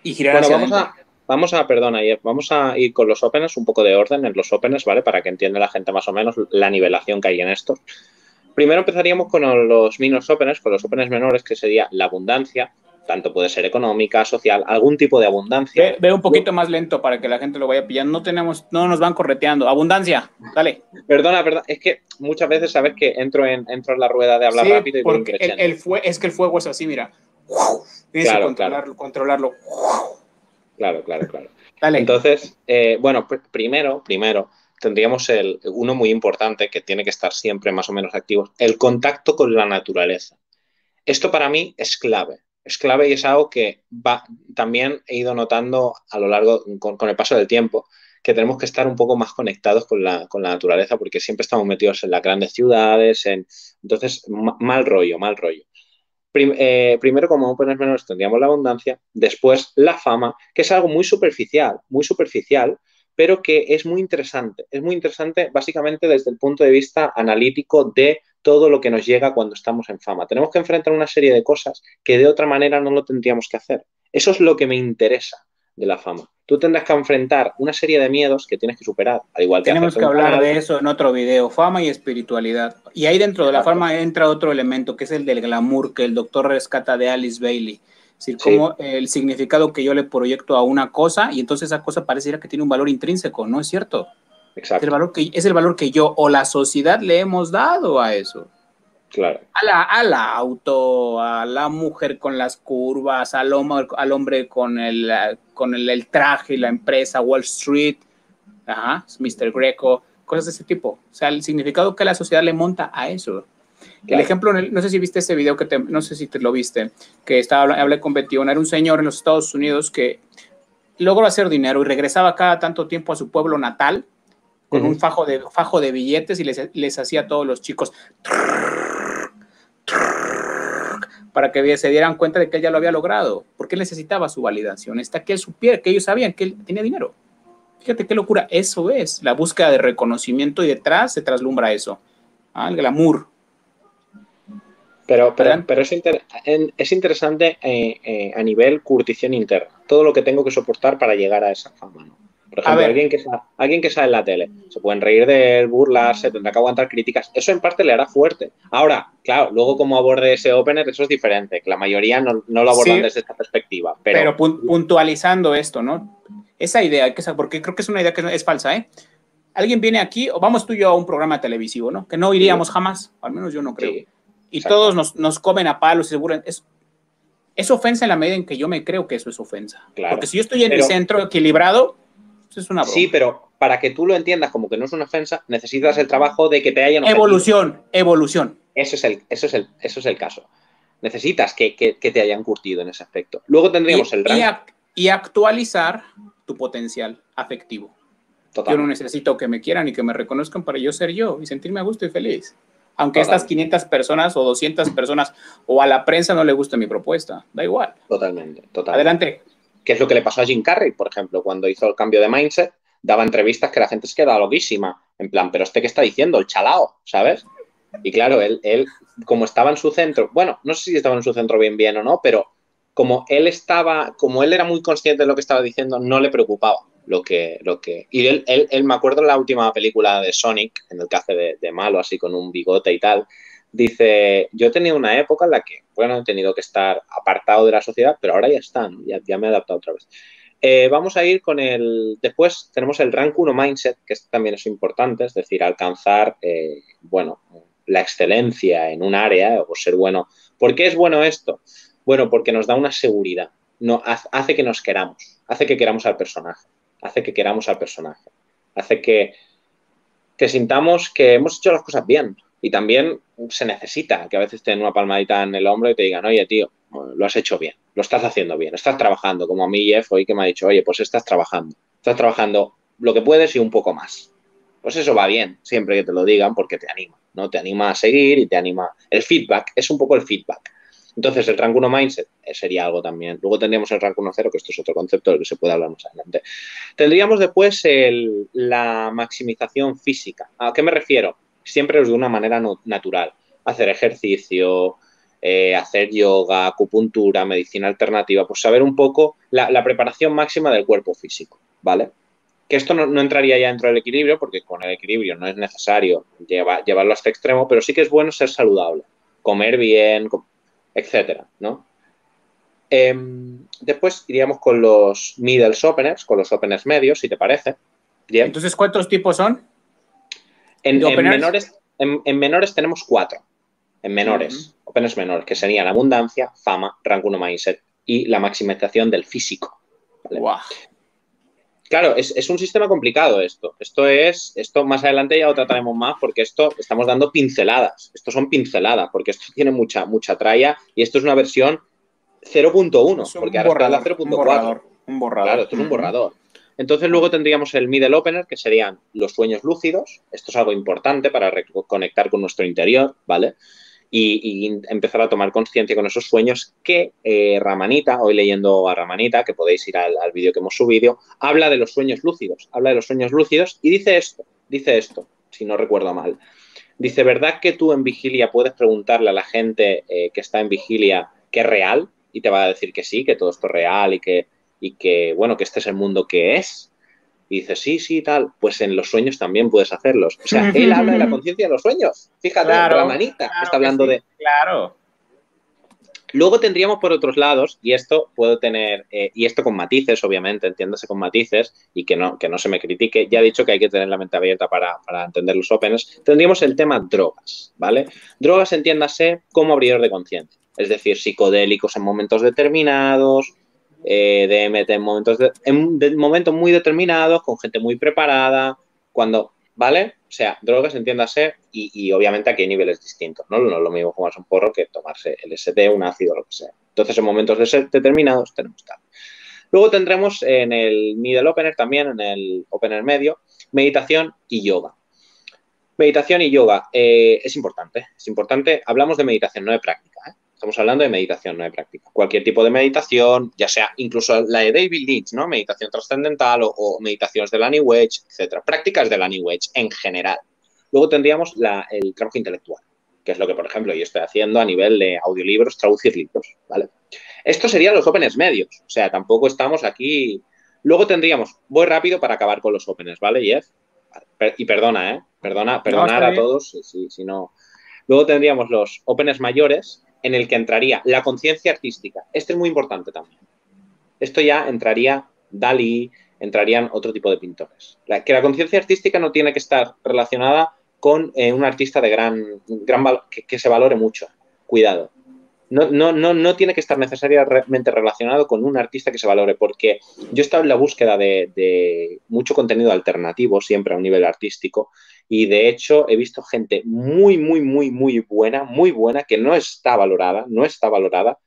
Y girar bueno, vamos a, vamos a, perdona, vamos a ir con los openers, un poco de orden en los openers, ¿vale? Para que entienda la gente más o menos la nivelación que hay en esto. Primero empezaríamos con los minus openers, con los openers menores, que sería la abundancia, tanto puede ser económica, social, algún tipo de abundancia. Ve, un poquito más lento para que la gente lo vaya pillando. No tenemos, no nos van correteando. Abundancia, dale. Perdona, perdona, es que muchas veces sabes que entro en, entro en la rueda de hablar rápido y porque el, el es que el fuego es así, mira. Tienes que controlarlo, controlarlo. Claro, claro, claro. Dale. Entonces, eh, bueno, primero, primero, tendríamos el, uno muy importante que tiene que estar siempre más o menos activo, el contacto con la naturaleza. Esto para mí es clave es clave y es algo que va, también he ido notando a lo largo, con, el paso del tiempo, que tenemos que estar un poco más conectados con la, naturaleza porque siempre estamos metidos en las grandes ciudades, en, entonces mal rollo, mal rollo. Eh, primero, como openers menores, tendríamos la abundancia, después la fama, que es algo muy superficial, muy superficial, pero que es muy interesante. Es muy interesante básicamente desde el punto de vista analítico de todo lo que nos llega cuando estamos en fama. Tenemos que enfrentar una serie de cosas que de otra manera no lo tendríamos que hacer. Eso es lo que me interesa de la fama. Tú tendrás que enfrentar una serie de miedos que tienes que superar, al igual que Tenemos que hablar de eso en otro video, fama y espiritualidad. Y ahí dentro de la fama entra otro elemento que es el del glamour que el doctor rescata de Alice Bailey. Es decir, como el significado que yo le proyecto a una cosa y entonces esa cosa pareciera que tiene un valor intrínseco, ¿no es cierto? Exacto. Es el, valor que, es el valor que yo o la sociedad le hemos dado a eso. Claro. A la, al auto, a la mujer con las curvas, al hombre, al hombre con, el, con el, traje y la empresa, Wall Street, ajá, Mr. Greco, cosas de ese tipo. O sea, el significado que la sociedad le monta a eso. El ejemplo, no sé si viste ese video que te, no sé si te lo viste, que estaba, hablé con 21, era un señor en los Estados Unidos que logró hacer dinero y regresaba cada tanto tiempo a su pueblo natal con un fajo de, fajo de billetes y les, les hacía a todos los chicos para que se dieran cuenta de que él ya lo había logrado, porque él necesitaba su validación, hasta que él supiera, que ellos sabían que él tenía dinero. Fíjate qué locura, eso es la búsqueda de reconocimiento y detrás se traslumbra eso, ¿ah? el glamour. Pero, pero, pero es, es, interesante eh, eh, a nivel curtición interna, todo lo que tengo que soportar para llegar a esa fama. ¿no? Por ejemplo, alguien que, está, alguien que sale en la tele, se pueden reír de él, burlarse, tendrá que aguantar críticas. Eso en parte le hará fuerte. Ahora, claro, luego como aborde ese opener, eso es diferente, que la mayoría no, lo abordan desde esta perspectiva. Pero, puntualizando esto, ¿no? Esa idea, porque creo que es una idea que es falsa, ¿eh? Alguien viene aquí, o vamos tú y yo a un programa televisivo, ¿no? Que no iríamos jamás, al menos yo no creo. y todos nos, nos, comen a palos y se Es, es ofensa en la medida en que yo me creo que eso es ofensa. Porque si yo estoy en el centro equilibrado, es una Sí, pero para que tú lo entiendas como que no es una ofensa, necesitas el trabajo de que te hayan Evolución, evolución. Eso es el, eso es el, eso es el caso. Necesitas que, te hayan curtido en ese aspecto. Luego tendríamos el rango. Y, actualizar tu potencial afectivo. Yo no necesito que me quieran y que me reconozcan para yo ser yo y sentirme a gusto y feliz. Aunque estas 500 personas o 200 personas o a la prensa no le guste mi propuesta, da igual. Totalmente, totalmente. Adelante que es lo que le pasó a Jim Carrey, por ejemplo, cuando hizo el cambio de mindset, daba entrevistas que la gente se quedaba loquísima, en plan, pero este que está diciendo, el chalao, ¿sabes? Y claro, él, él, como estaba en su centro, bueno, no sé si estaba en su centro bien, bien o no, pero como él estaba, como él era muy consciente de lo que estaba diciendo, no le preocupaba lo que, lo que, y él, él, me acuerdo en la última película de Sonic, en el que hace de malo, así con un bigote y tal, Dice, yo he tenido una época en la que, bueno, he tenido que estar apartado de la sociedad, pero ahora ya están, ya, me he adaptado otra vez. Eh, vamos a ir con el, después tenemos el rank 1 mindset, que también es importante, es decir, alcanzar, eh, bueno, la excelencia en un área o ser bueno. ¿Por qué es bueno esto? Bueno, porque nos da una seguridad, no, hace que nos queramos, hace que queramos al personaje, hace que queramos al personaje, hace que, que sintamos que hemos hecho las cosas bien, y también se necesita que a veces te den una palmadita en el hombro y te digan, oye, tío, lo has hecho bien, lo estás haciendo bien, estás trabajando, como a mí Jeff hoy que me ha dicho, oye, pues estás trabajando, estás trabajando lo que puedes y un poco más. Pues eso va bien, siempre que te lo digan, porque te anima, ¿no? Te anima a seguir y te anima. El feedback es un poco el feedback. Entonces, el rank 1 mindset eh, sería algo también. Luego tendríamos el rank 1 0, que esto es otro concepto del que se puede hablar más adelante. Tendríamos después la maximización física. ¿A qué me refiero? Siempre de una manera natural. Hacer ejercicio, eh, hacer yoga, acupuntura, medicina alternativa, pues saber un poco la, preparación máxima del cuerpo físico, ¿vale? Que esto no, entraría ya dentro del equilibrio, porque con el equilibrio no es necesario llevarlo hasta extremo, pero sí que es bueno ser saludable, comer bien, etcétera, ¿no? Em, después iríamos con los middle openers, con los openers medios, si te parece. Entonces, ¿cuántos tipos son? En, menores, en, menores tenemos cuatro. En menores, openers menores, que serían abundancia, fama, rango 1 mindset y la maximización del físico. Claro, es, un sistema complicado esto. Esto es, esto más adelante ya lo trataremos más porque esto estamos dando pinceladas. Esto son pinceladas porque esto tiene mucha, mucha tralla y esto es una versión 0.1 porque ahora está la 0.4. Un borrador, un borrador. Claro, esto es un borrador. Entonces luego tendríamos el middle opener, que serían los sueños lúcidos. Esto es algo importante para conectar con nuestro interior, ¿vale? Y, empezar a tomar conciencia con esos sueños que eh, Ramanita, hoy leyendo a Ramanita, que podéis ir al, vídeo que hemos subido, habla de los sueños lúcidos, habla de los sueños lúcidos y dice esto, dice esto, si no recuerdo mal. Dice, ¿verdad que tú en vigilia puedes preguntarle a la gente eh, que está en vigilia que es real? Y te va a decir que sí, que todo esto es real y que y que, bueno, que este es el mundo que es. Y dice, sí, sí, tal. Pues en los sueños también puedes hacerlos. O sea, él habla de la conciencia de los sueños. Fíjate, la manita está hablando de. Claro. Luego tendríamos por otros lados, y esto puedo tener, eh, y esto con matices, obviamente, entiéndase con matices, y que no, que no se me critique, ya he dicho que hay que tener la mente abierta para, entender los opens, tendríamos el tema drogas, ¿vale? Drogas entiéndase como abridor de conciencia, es decir, psicodélicos en momentos determinados, eh, DMT en momentos, en momentos muy determinados, con gente muy preparada, cuando ¿vale? O sea, drogas, entiéndase, y, obviamente aquí hay niveles distintos, ¿no? No es lo mismo fumarse un porro que tomarse el LSD, un ácido, lo que sea. Entonces, en momentos determinados tenemos tal. Luego tendremos en el middle opener también, en el opener medio, meditación y yoga. Meditación y yoga eh, es importante, es importante. Hablamos de meditación, no de práctica. Estamos hablando de meditación, no de práctica. Cualquier tipo de meditación, ya sea incluso la de David Lynch, ¿no? Meditación trascendental o, meditaciones de la New Age, etcétera. Prácticas de la New Age en general. Luego tendríamos el trabajo intelectual, que es lo que, por ejemplo, yo estoy haciendo a nivel de audiolibros, traducir libros, ¿vale? Esto serían los opens medios, o sea, tampoco estamos aquí... Luego tendríamos, voy rápido para acabar con los opens, ¿vale, Jeff? Y perdona, ¿eh? Perdona, perdonar a todos si, si no... Luego tendríamos los opens mayores, en el que entraría la conciencia artística. Este es muy importante también. Esto ya entraría Dalí, entrarían otro tipo de pintores. que la conciencia artística no tiene que estar relacionada con eh, un artista de gran, gran que, se valore mucho. Cuidado no, no, no, no tiene que estar necesariamente relacionado con un artista que se valore, porque yo he estado en la búsqueda de, mucho contenido alternativo, siempre a un nivel artístico, y de hecho he visto gente muy, muy, muy, muy buena, muy buena, que no está valorada, no está valorada,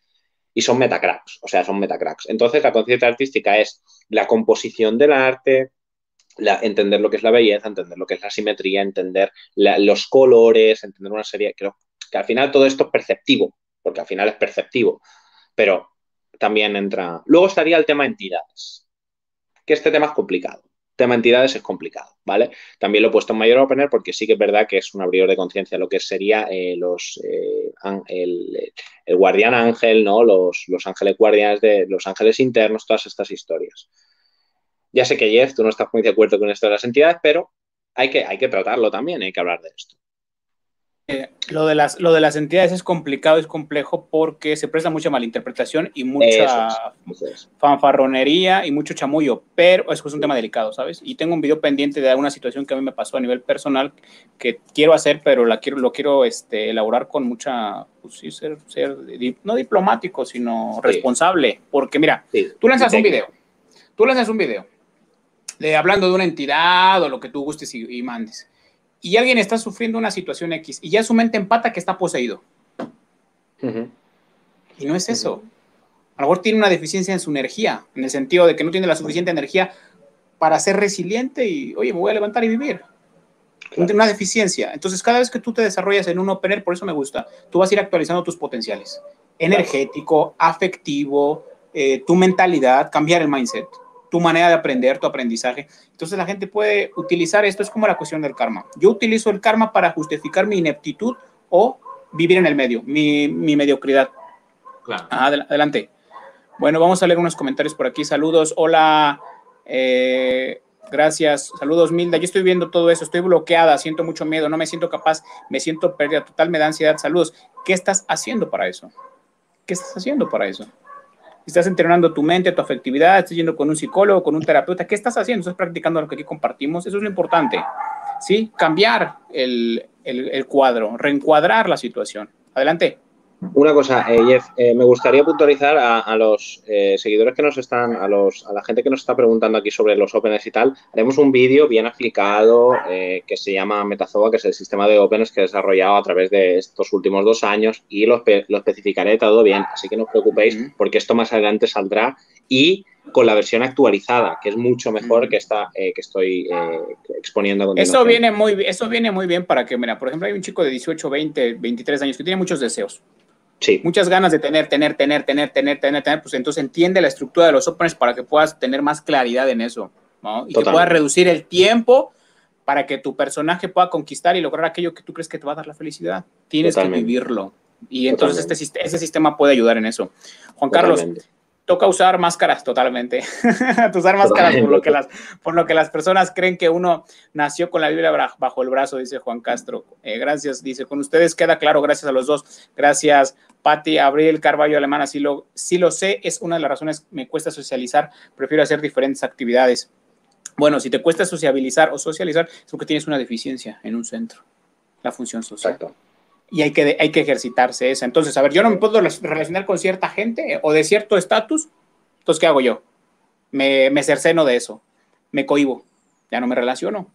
y son metacracks, o sea, son metacracks. Entonces, la conciencia artística es la composición del arte, entender lo que es la belleza, entender lo que es la simetría, entender los colores, entender una serie, creo que al final todo esto es perceptivo, porque al final es perceptivo, pero también entra... Luego estaría el tema entidades, que este tema es complicado. El tema entidades es complicado, ¿vale? También lo he puesto en mayor opener porque sí que es verdad que es un abridor de conciencia lo que sería eh, los, eh, el, guardián ángel, ¿no? Los, los ángeles guardianes de los ángeles internos, todas estas historias. Ya sé que Jeff, tú no estás muy de acuerdo con esto de las entidades, pero hay que, hay que tratarlo también, hay que hablar de esto. Eh, lo, de las, lo de las entidades es complicado, es complejo porque se presta mucha malinterpretación y mucha fanfarronería y mucho chamullo, pero eso es un tema delicado, ¿sabes? Y tengo un video pendiente de alguna situación que a mí me pasó a nivel personal que quiero hacer, pero la quiero, lo quiero este, elaborar con mucha, pues sí, ser, ser no diplomático, sino responsable, porque mira, tú lanzas un video, tú lanzas un video de, hablando de una entidad o lo que tú gustes y mandes y alguien está sufriendo una situación X y ya su mente empata que está poseído. Y no es eso. A lo mejor tiene una deficiencia en su energía, en el sentido de que no tiene la suficiente energía para ser resiliente y, oye, me voy a levantar y vivir. Tiene Una deficiencia. Entonces, cada vez que tú te desarrollas en un opener, por eso me gusta, tú vas a ir actualizando tus potenciales. Energético, afectivo, eh, tu mentalidad, cambiar el mindset tu manera de aprender, tu aprendizaje. Entonces la gente puede utilizar esto, es como la cuestión del karma. Yo utilizo el karma para justificar mi ineptitud o vivir en el medio, mi, mediocridad. Claro. adelante. Bueno, vamos a leer unos comentarios por aquí. Saludos, hola, eh, gracias, saludos Milda. Yo estoy viendo todo eso, estoy bloqueada, siento mucho miedo, no me siento capaz, me siento perdida total, me da ansiedad. Saludos. ¿Qué estás haciendo para eso? ¿Qué estás haciendo para eso? Estás entrenando tu mente, tu afectividad, estás yendo con un psicólogo, con un terapeuta, ¿qué estás haciendo? Estás practicando lo que aquí compartimos, eso es lo importante, ¿sí? Cambiar el, el cuadro, reencuadrar la situación. Adelante. Una cosa, eh, Jeff, eh, me gustaría puntualizar a, los eh, seguidores que nos están, a, los, a la gente que nos está preguntando aquí sobre los Opens y tal. Haremos un vídeo bien explicado que se llama Metazoa, que es el sistema de Opens que he desarrollado a través de estos últimos dos años y lo, lo especificaré todo bien. Así que no os preocupéis porque esto más adelante saldrá y con la versión actualizada, que es mucho mejor que esta que estoy exponiendo a. Eso viene, muy, eso viene muy bien para que, mira, por ejemplo, hay un chico de 18, 20, 23 años que tiene muchos deseos Muchas ganas de tener, tener, tener, tener, tener, tener, tener, pues entonces entiende la estructura de los openers para que puedas tener más claridad en eso, ¿no? Y que puedas reducir el tiempo para que tu personaje pueda conquistar y lograr aquello que tú crees que te va a dar la felicidad. Tienes que vivirlo. Y entonces este, ese sistema puede ayudar en eso. Juan Carlos, toca usar máscaras totalmente. usar máscaras por lo, que las, por lo que las personas creen que uno nació con la Biblia bajo el brazo, dice Juan Castro. Eh, gracias, dice, con ustedes queda claro, gracias a los dos. Gracias, Patti Abril Carballo Alemana, sí lo, sí lo sé, es una de las razones me cuesta socializar, prefiero hacer diferentes actividades. Bueno, si te cuesta sociabilizar o socializar, es porque tienes una deficiencia en un centro, la función social. Y hay que, hay que ejercitarse esa. Entonces, a ver, yo no me puedo relacionar con cierta gente o de cierto estatus, entonces, ¿qué hago yo? Me, me cerceno de eso, me cohibo, ya no me relaciono.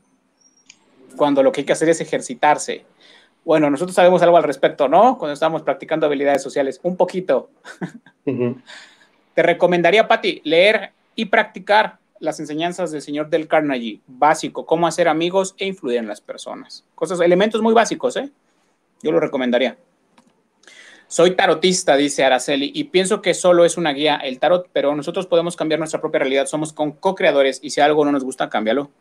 Cuando lo que hay que hacer es ejercitarse. Bueno, nosotros sabemos algo al respecto, ¿no? Cuando estamos practicando habilidades sociales, un poquito. Te recomendaría, Patti, leer y practicar las enseñanzas del señor Del Carnegie, básico, cómo hacer amigos e influir en las personas. Cosas, elementos muy básicos, ¿eh? Yo lo recomendaría. Soy tarotista, dice Araceli, y pienso que solo es una guía el tarot, pero nosotros podemos cambiar nuestra propia realidad. Somos co-creadores y si algo no nos gusta, cámbialo.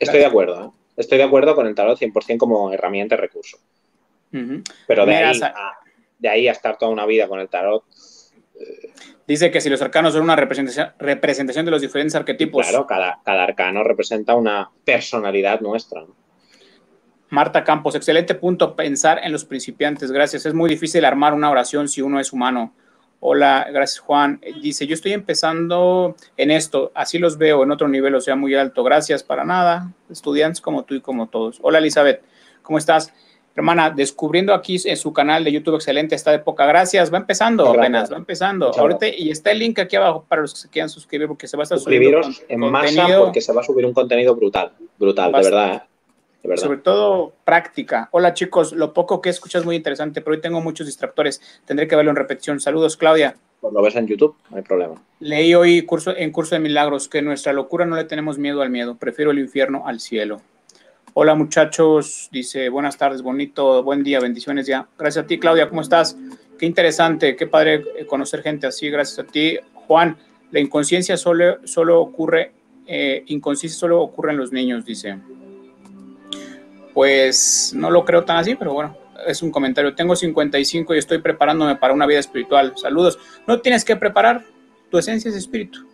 estoy de acuerdo. ¿eh? Estoy de acuerdo con el tarot 100% como herramienta y recurso. Pero de ahí, a, de ahí, a, estar toda una vida con el tarot. Dice que si los arcanos son una representación, representación de los diferentes arquetipos. Claro, cada, cada arcano representa una personalidad nuestra. Marta Campos, excelente punto pensar en los principiantes. Gracias. Es muy difícil armar una oración si uno es humano. Hola, gracias Juan. Dice, yo estoy empezando en esto, así los veo en otro nivel, o sea, muy alto. Gracias, para nada. Estudiantes como tú y como todos. Hola Elizabeth, ¿cómo estás? Hermana, descubriendo aquí en su canal de YouTube excelente, está de poca. Gracias, va empezando apenas, va empezando. Ahorita, y está el link aquí abajo para los que se quieran suscribir porque se va a estar subiendo en masa porque se va a subir un contenido brutal, brutal, de verdad. ¿eh? De verdad. Sobre todo práctica. Hola chicos, lo poco que escuchas es muy interesante, pero hoy tengo muchos distractores. Tendré que verlo en repetición. Saludos, Claudia. Pues lo ves en YouTube, no hay problema. Leí hoy curso, en Curso de Milagros que nuestra locura no le tenemos miedo al miedo, prefiero el infierno al cielo. Hola muchachos, dice buenas tardes, bonito, buen día, bendiciones ya. Gracias a ti, Claudia, ¿cómo estás? Qué interesante, qué padre eh, conocer gente así, gracias a ti. Juan, la inconsciencia solo, solo ocurre, eh, inconsciencia solo ocurre en los niños, dice. Pues no lo creo tan así, pero bueno, es un comentario. Tengo 55 y estoy preparándome para una vida espiritual. Saludos. No tienes que preparar, tu esencia es espíritu.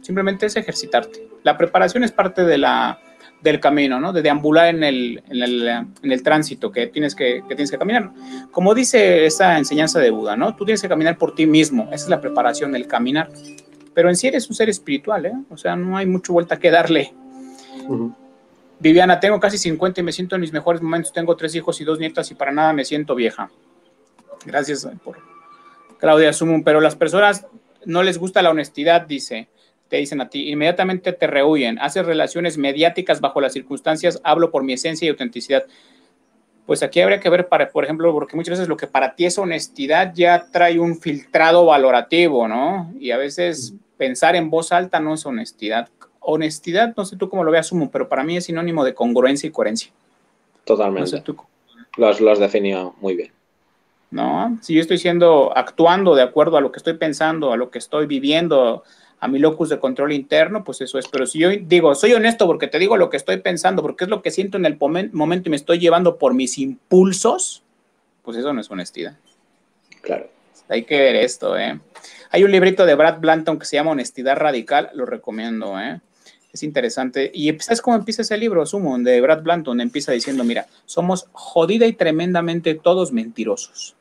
Simplemente es ejercitarte. La preparación es parte de la, del camino, ¿no? De deambular en el, en el, en el tránsito que tienes que, que, tienes que caminar. Como dice esa enseñanza de Buda, ¿no? Tú tienes que caminar por ti mismo. Esa es la preparación del caminar. Pero en sí eres un ser espiritual, ¿eh? O sea, no hay mucha vuelta que darle. Viviana, tengo casi 50 y me siento en mis mejores momentos. Tengo tres hijos y dos nietas y para nada me siento vieja. Gracias por Claudia Sumum. Pero las personas no les gusta la honestidad, dice te dicen a ti, inmediatamente te rehuyen, haces relaciones mediáticas bajo las circunstancias, hablo por mi esencia y autenticidad. Pues aquí habría que ver, para, por ejemplo, porque muchas veces lo que para ti es honestidad ya trae un filtrado valorativo, ¿no? Y a veces pensar en voz alta no es honestidad. Honestidad, no sé tú cómo lo veas, Sumo, pero para mí es sinónimo de congruencia y coherencia. Totalmente. No sé tú. Lo has, lo has definido muy bien. ¿No? Si yo estoy siendo, actuando de acuerdo a lo que estoy pensando, a lo que estoy viviendo, a mi locus de control interno, pues eso es. Pero si yo digo, soy honesto porque te digo lo que estoy pensando, porque es lo que siento en el momento y me estoy llevando por mis impulsos, pues eso no es honestidad. Claro. Hay que ver esto, ¿eh? Hay un librito de Brad Blanton que se llama Honestidad Radical, lo recomiendo, ¿eh? Es interesante. Y ¿sabes cómo empieza ese libro, Sumo, de Brad Blanton? Empieza diciendo, mira, somos jodida y tremendamente todos mentirosos.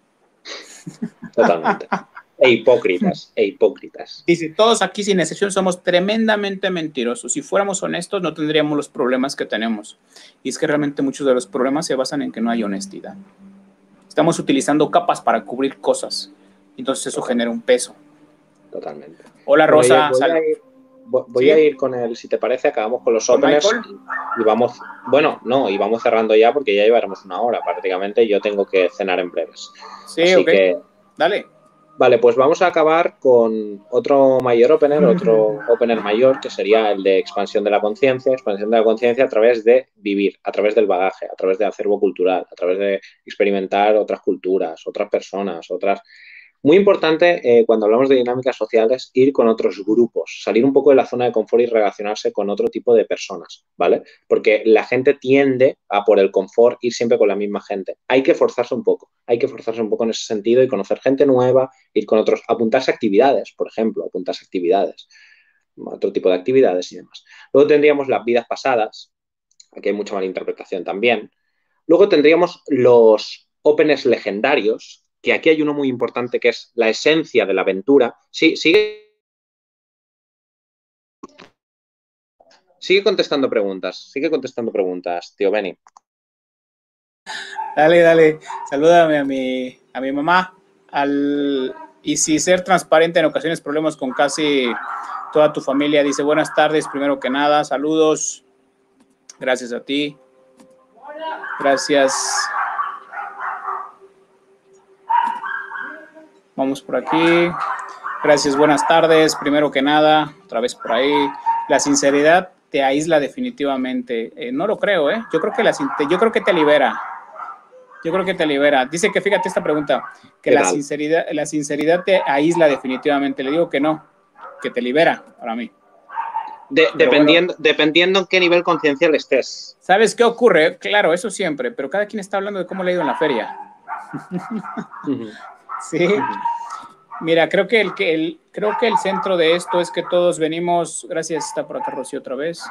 Totalmente. E hipócritas, e hipócritas. Dice, todos aquí sin excepción somos tremendamente mentirosos. Si fuéramos honestos no tendríamos los problemas que tenemos. Y es que realmente muchos de los problemas se basan en que no hay honestidad. Estamos utilizando capas para cubrir cosas. Entonces eso genera un peso. Totalmente. Hola Rosa. Voy, a ir, con el, si te parece, acabamos con los openers y, vamos, bueno, no, y vamos cerrando ya porque ya llevaremos una hora prácticamente y yo tengo que cenar en breves. Sí, Así que, Dale. Vale, pues vamos a acabar con otro mayor opener, otro opener mayor, que sería el de expansión de la conciencia, expansión de la conciencia a través de vivir, a través del bagaje, a través de acervo cultural, a través de experimentar otras culturas, otras personas, otras muy importante eh, cuando hablamos de dinámicas sociales ir con otros grupos, salir un poco de la zona de confort y relacionarse con otro tipo de personas, ¿vale? Porque la gente tiende a por el confort ir siempre con la misma gente. Hay que forzarse un poco, hay que forzarse un poco en ese sentido y conocer gente nueva, ir con otros, apuntarse a actividades, por ejemplo, apuntarse a actividades, otro tipo de actividades y demás. Luego tendríamos las vidas pasadas, aquí hay mucha mala interpretación también. Luego tendríamos los openers legendarios, que aquí hay uno muy importante que es la esencia de la aventura. Sí, sigue. Sigue contestando preguntas, sigue contestando preguntas, tío Benny. Dale, dale, salúdame a mi, a mi mamá. Al, y si ser transparente en ocasiones problemas con casi toda tu familia. Dice, buenas tardes, primero que nada, saludos. Gracias a ti. Gracias. Vamos por aquí. Gracias, buenas tardes. Primero que nada, otra vez por ahí. La sinceridad te aísla definitivamente. Eh, no lo creo, ¿eh? Yo creo que la, yo creo que te libera. Yo creo que te libera. Dice que fíjate esta pregunta, que la sinceridad, la sinceridad te aísla definitivamente. Le digo que no, que te libera para mí. dependiendo, dependiendo en qué nivel conciencial estés. ¿Sabes qué ocurre? Claro, eso siempre, pero cada quien está hablando de cómo le ha ido en la feria. Sí. Mira, creo que el, que el, creo que el centro de esto es que todos venimos. Gracias, está por acá Rocío otra vez.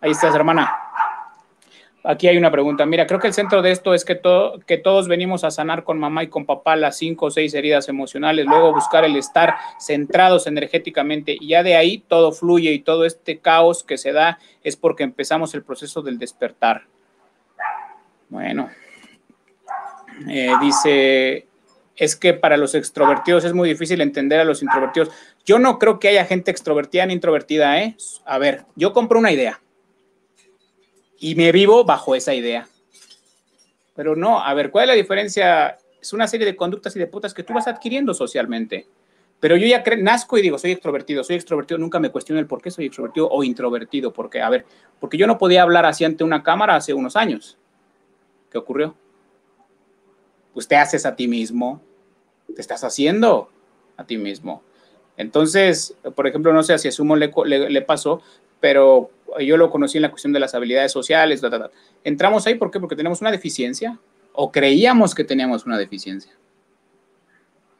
Ahí estás, hermana. Aquí hay una pregunta. Mira, creo que el centro de esto es que, que todos venimos a sanar con mamá y con papá las cinco o seis heridas emocionales, luego buscar el estar centrados energéticamente y ya de ahí todo fluye y todo este caos que se da es porque empezamos el proceso del despertar. Bueno, eh, dice, es que para los extrovertidos es muy difícil entender a los introvertidos. Yo no creo que haya gente extrovertida ni introvertida, ¿eh? A ver, yo compro una idea y me vivo bajo esa idea. Pero no, a ver, ¿cuál es la diferencia? Es una serie de conductas y de putas que tú vas adquiriendo socialmente. Pero yo ya nazco y digo, soy extrovertido, soy extrovertido, nunca me cuestiono el por qué soy extrovertido o introvertido, porque, a ver, porque yo no podía hablar así ante una cámara hace unos años. ¿Qué ocurrió? Pues te haces a ti mismo, te estás haciendo a ti mismo. Entonces, por ejemplo, no sé si a Sumo le, le pasó, pero yo lo conocí en la cuestión de las habilidades sociales, entramos ahí ¿por qué? porque tenemos una deficiencia o creíamos que teníamos una deficiencia.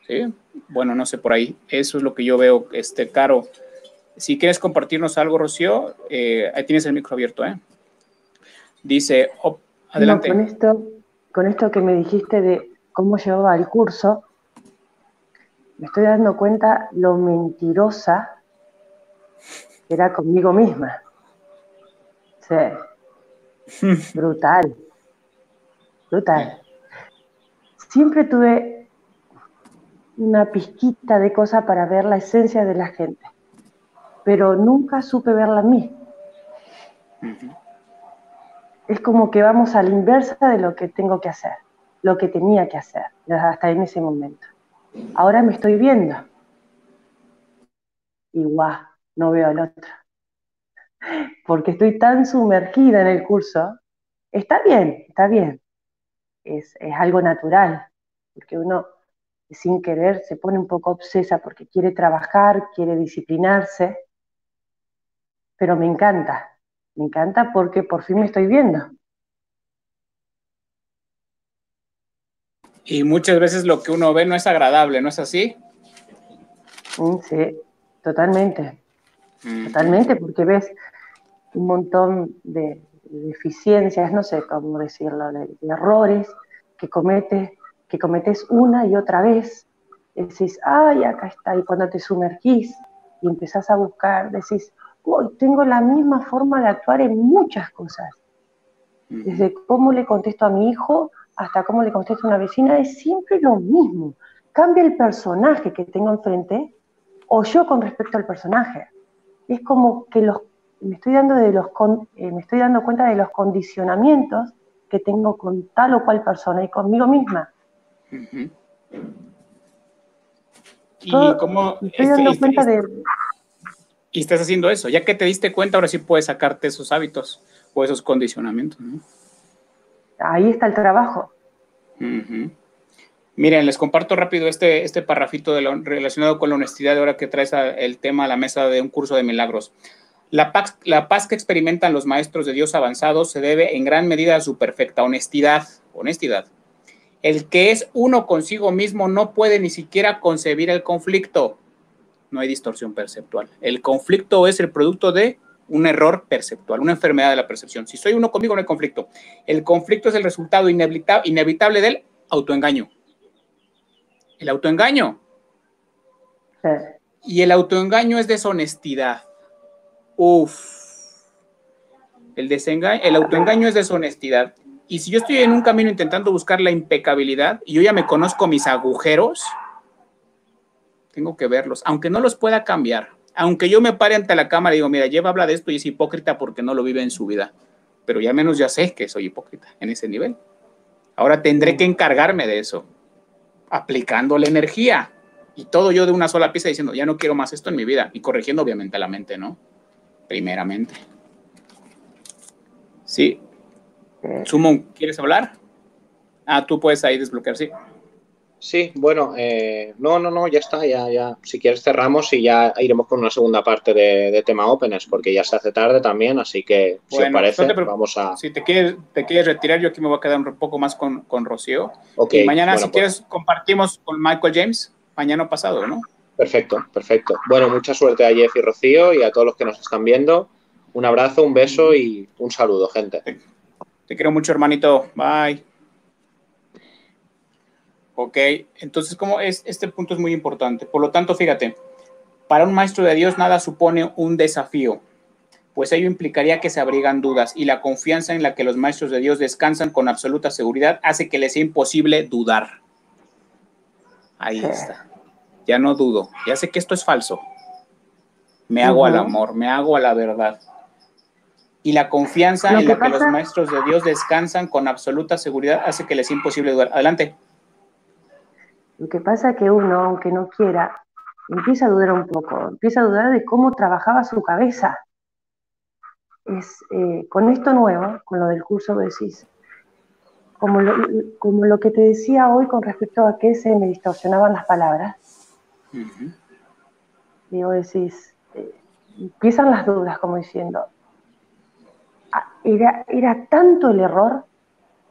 ¿Sí? Bueno, no sé por ahí. Eso es lo que yo veo, este, Caro. Si quieres compartirnos algo, Rocío, eh, ahí tienes el micro abierto, ¿eh? Dice, adelante. con, esto, con esto que me dijiste de cómo llevaba el curso, me estoy dando cuenta lo mentirosa que era conmigo misma. Sí. Brutal. Brutal. Siempre tuve una pizquita de cosa para ver la esencia de la gente, pero nunca supe verla en mí. Es como que vamos a la inversa de lo que tengo que hacer, lo que tenía que hacer, hasta en ese momento. Ahora me estoy viendo. Igual, no veo al otro porque estoy tan sumergida en el curso, está bien, está bien. Es, algo natural, porque uno sin querer se pone un poco obsesa porque quiere trabajar, quiere disciplinarse, pero me encanta, me encanta porque por fin me estoy viendo. Y muchas veces lo que uno ve no es agradable, ¿no es así? Mm, sí, totalmente. Totalmente, porque ves un montón de, deficiencias, no sé cómo decirlo, de, errores que cometes, que cometes una y otra vez. Decís, ay, acá está. Y cuando te sumergís y empezás a buscar, decís, hoy tengo la misma forma de actuar en muchas cosas. Desde cómo le contesto a mi hijo hasta cómo le contesto a una vecina, es siempre lo mismo. Cambia el personaje que tengo enfrente o yo con respecto al personaje. Es como que los me estoy dando, de los, eh, me estoy dando cuenta de los condicionamientos que tengo con tal o cual persona y conmigo misma. ¿Y cómo estoy dando este, cuenta de... Y estás haciendo eso. Ya que te diste cuenta, ahora sí puedes sacarte esos hábitos o esos condicionamientos. Ahí está el trabajo. Miren, les comparto rápido este, este parrafito relacionado con la honestidad de ahora que traes el tema a la mesa de un curso de milagros. La paz, que experimentan los maestros de Dios avanzados se debe en gran medida a su perfecta honestidad. Honestidad. El que es uno consigo mismo no puede ni siquiera concebir el conflicto. No hay distorsión perceptual. El conflicto es el producto de un error perceptual, una enfermedad de la percepción. Si soy uno conmigo, no hay conflicto. El conflicto es el resultado inevitable del autoengaño. El autoengaño. Y el autoengaño es deshonestidad. Uf. El, el autoengaño es deshonestidad. Y si yo estoy en un camino intentando buscar la impecabilidad y yo ya me conozco mis agujeros, tengo que verlos, aunque no los pueda cambiar. Aunque yo me pare ante la cámara y digo, mira, lleva habla de esto y es hipócrita porque no lo vive en su vida. Pero ya menos ya sé que soy hipócrita en ese nivel. Ahora tendré que encargarme de eso, aplicando la energía y todo yo de una sola pieza diciendo, ya no quiero más esto en mi vida y corrigiendo obviamente la mente, ¿no? Primeramente. Sí. Sumo, ¿quieres hablar? Ah, tú puedes ahí desbloquear, sí. Sí, bueno, eh, no, no, no, ya está, ya, ya. Si quieres cerramos y ya iremos con una segunda parte de, tema Openness, porque ya se hace tarde también, así que si os parece, vamos a... Si te quieres, te quieres retirar, yo aquí me voy a quedar un poco más con, con Rocío. y mañana, si pues quieres, compartimos con Michael James, mañana pasado, ¿no? Perfecto, perfecto. Bueno, mucha suerte a Jeff y Rocío y a todos los que nos están viendo. Un abrazo, un beso y un saludo, gente. Te quiero mucho, hermanito. Bye. Ok, entonces, como es, este punto es muy importante. Por lo tanto, fíjate, para un maestro de Dios nada supone un desafío, pues ello implicaría que se abrigan dudas y la confianza en la que los maestros de Dios descansan con absoluta seguridad hace que les sea imposible dudar. Ahí está. Ya no dudo. Ya sé que esto es falso. Me hago al amor, me hago a la verdad. Y la confianza en la que los maestros de Dios descansan con absoluta seguridad hace que les sea imposible dudar. Adelante. Lo que pasa es que uno, aunque no quiera, empieza a dudar un poco, empieza a dudar de cómo trabajaba su cabeza. Es, eh, con esto nuevo, con lo del curso decís, como lo, como lo que te decía hoy con respecto a que se me distorsionaban las palabras, digo, decís, eh, empiezan las dudas, como diciendo, ah, era, era tanto el error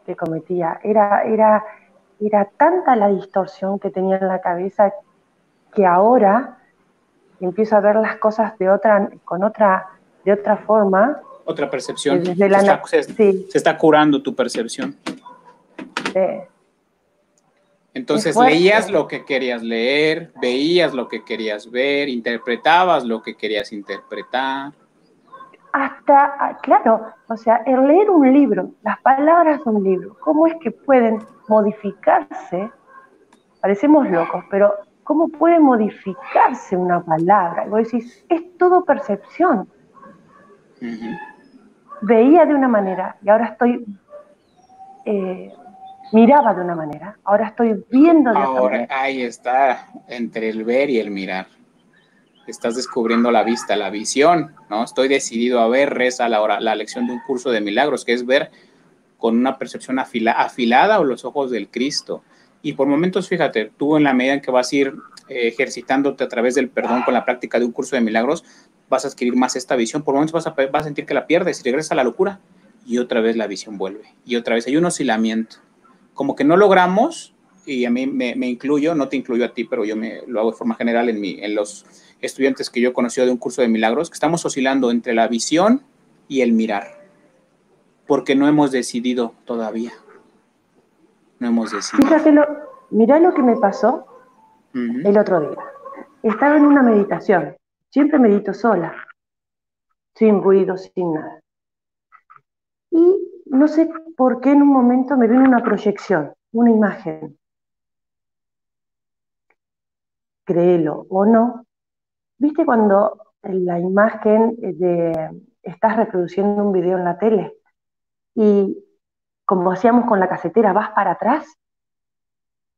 que cometía, era, era era tanta la distorsión que tenía en la cabeza que ahora empiezo a ver las cosas de otra, con otra, de otra forma. Otra percepción. se, está, curando tu percepción. Entonces leías lo que querías leer, veías lo que querías ver, interpretabas lo que querías interpretar. Hasta, ah, claro, o sea, el leer un libro, las palabras de un libro, ¿cómo es que pueden modificarse, parecemos locos, pero ¿cómo puede modificarse una palabra? Y vos decís, es todo percepción. Veía de una manera y ahora estoy, eh, miraba de una manera, ahora estoy viendo de otra manera. Ahí está, entre el ver y el mirar. Estás descubriendo la vista, la visión, ¿no? Estoy decidido a ver, reza la, la lección de un curso de milagros, que es ver con una percepción afilada o los ojos del Cristo. Y por momentos, fíjate, tú en la medida en que vas a ir eh, ejercitándote a través del perdón con la práctica de un curso de milagros, vas a adquirir más esta visión. Por momentos vas a, vas a sentir que la pierdes y regresas a la locura y otra vez la visión vuelve. Y otra vez hay un oscilamiento. Como que no logramos, y a mí me, incluyo, no te incluyo a ti, pero yo me, lo hago de forma general en, mi, en los estudiantes que yo he conocido de un curso de milagros, que estamos oscilando entre la visión y el mirar porque no hemos decidido todavía. No hemos decidido. Fíjate, lo, mirá lo que me pasó el otro día. Estaba en una meditación. Siempre medito sola, sin ruido, sin nada. Y no sé por qué en un momento me vino una proyección, una imagen. Créelo o no. ¿Viste cuando la imagen de estás reproduciendo un video en la tele? y como hacíamos con la casetera, vas para atrás,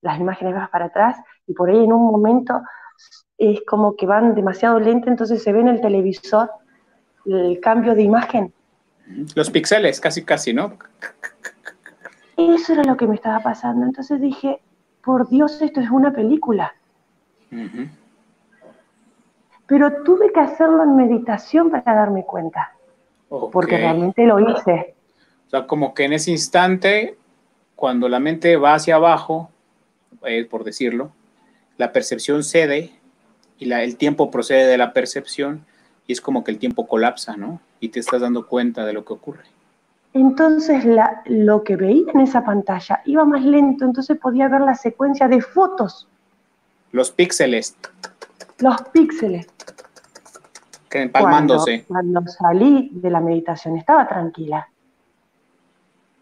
las imágenes vas para atrás y por ahí en un momento es como que van demasiado lento, entonces se ve en el televisor el cambio de imagen. Los píxeles, casi, casi, ¿no? Eso era lo que me estaba pasando. Entonces dije, por Dios, esto es una película. Pero tuve que hacerlo en meditación para darme cuenta. Porque realmente lo hice. O sea, como que en ese instante, cuando la mente va hacia abajo, eh, por decirlo, la percepción cede y la, el tiempo procede de la percepción y es como que el tiempo colapsa, ¿no? Y te estás dando cuenta de lo que ocurre. Entonces la, lo que veía en esa pantalla iba más lento, entonces podía ver la secuencia de fotos Los píxeles. Los píxeles. Que empalmándose. Cuando, cuando salí de la meditación estaba tranquila.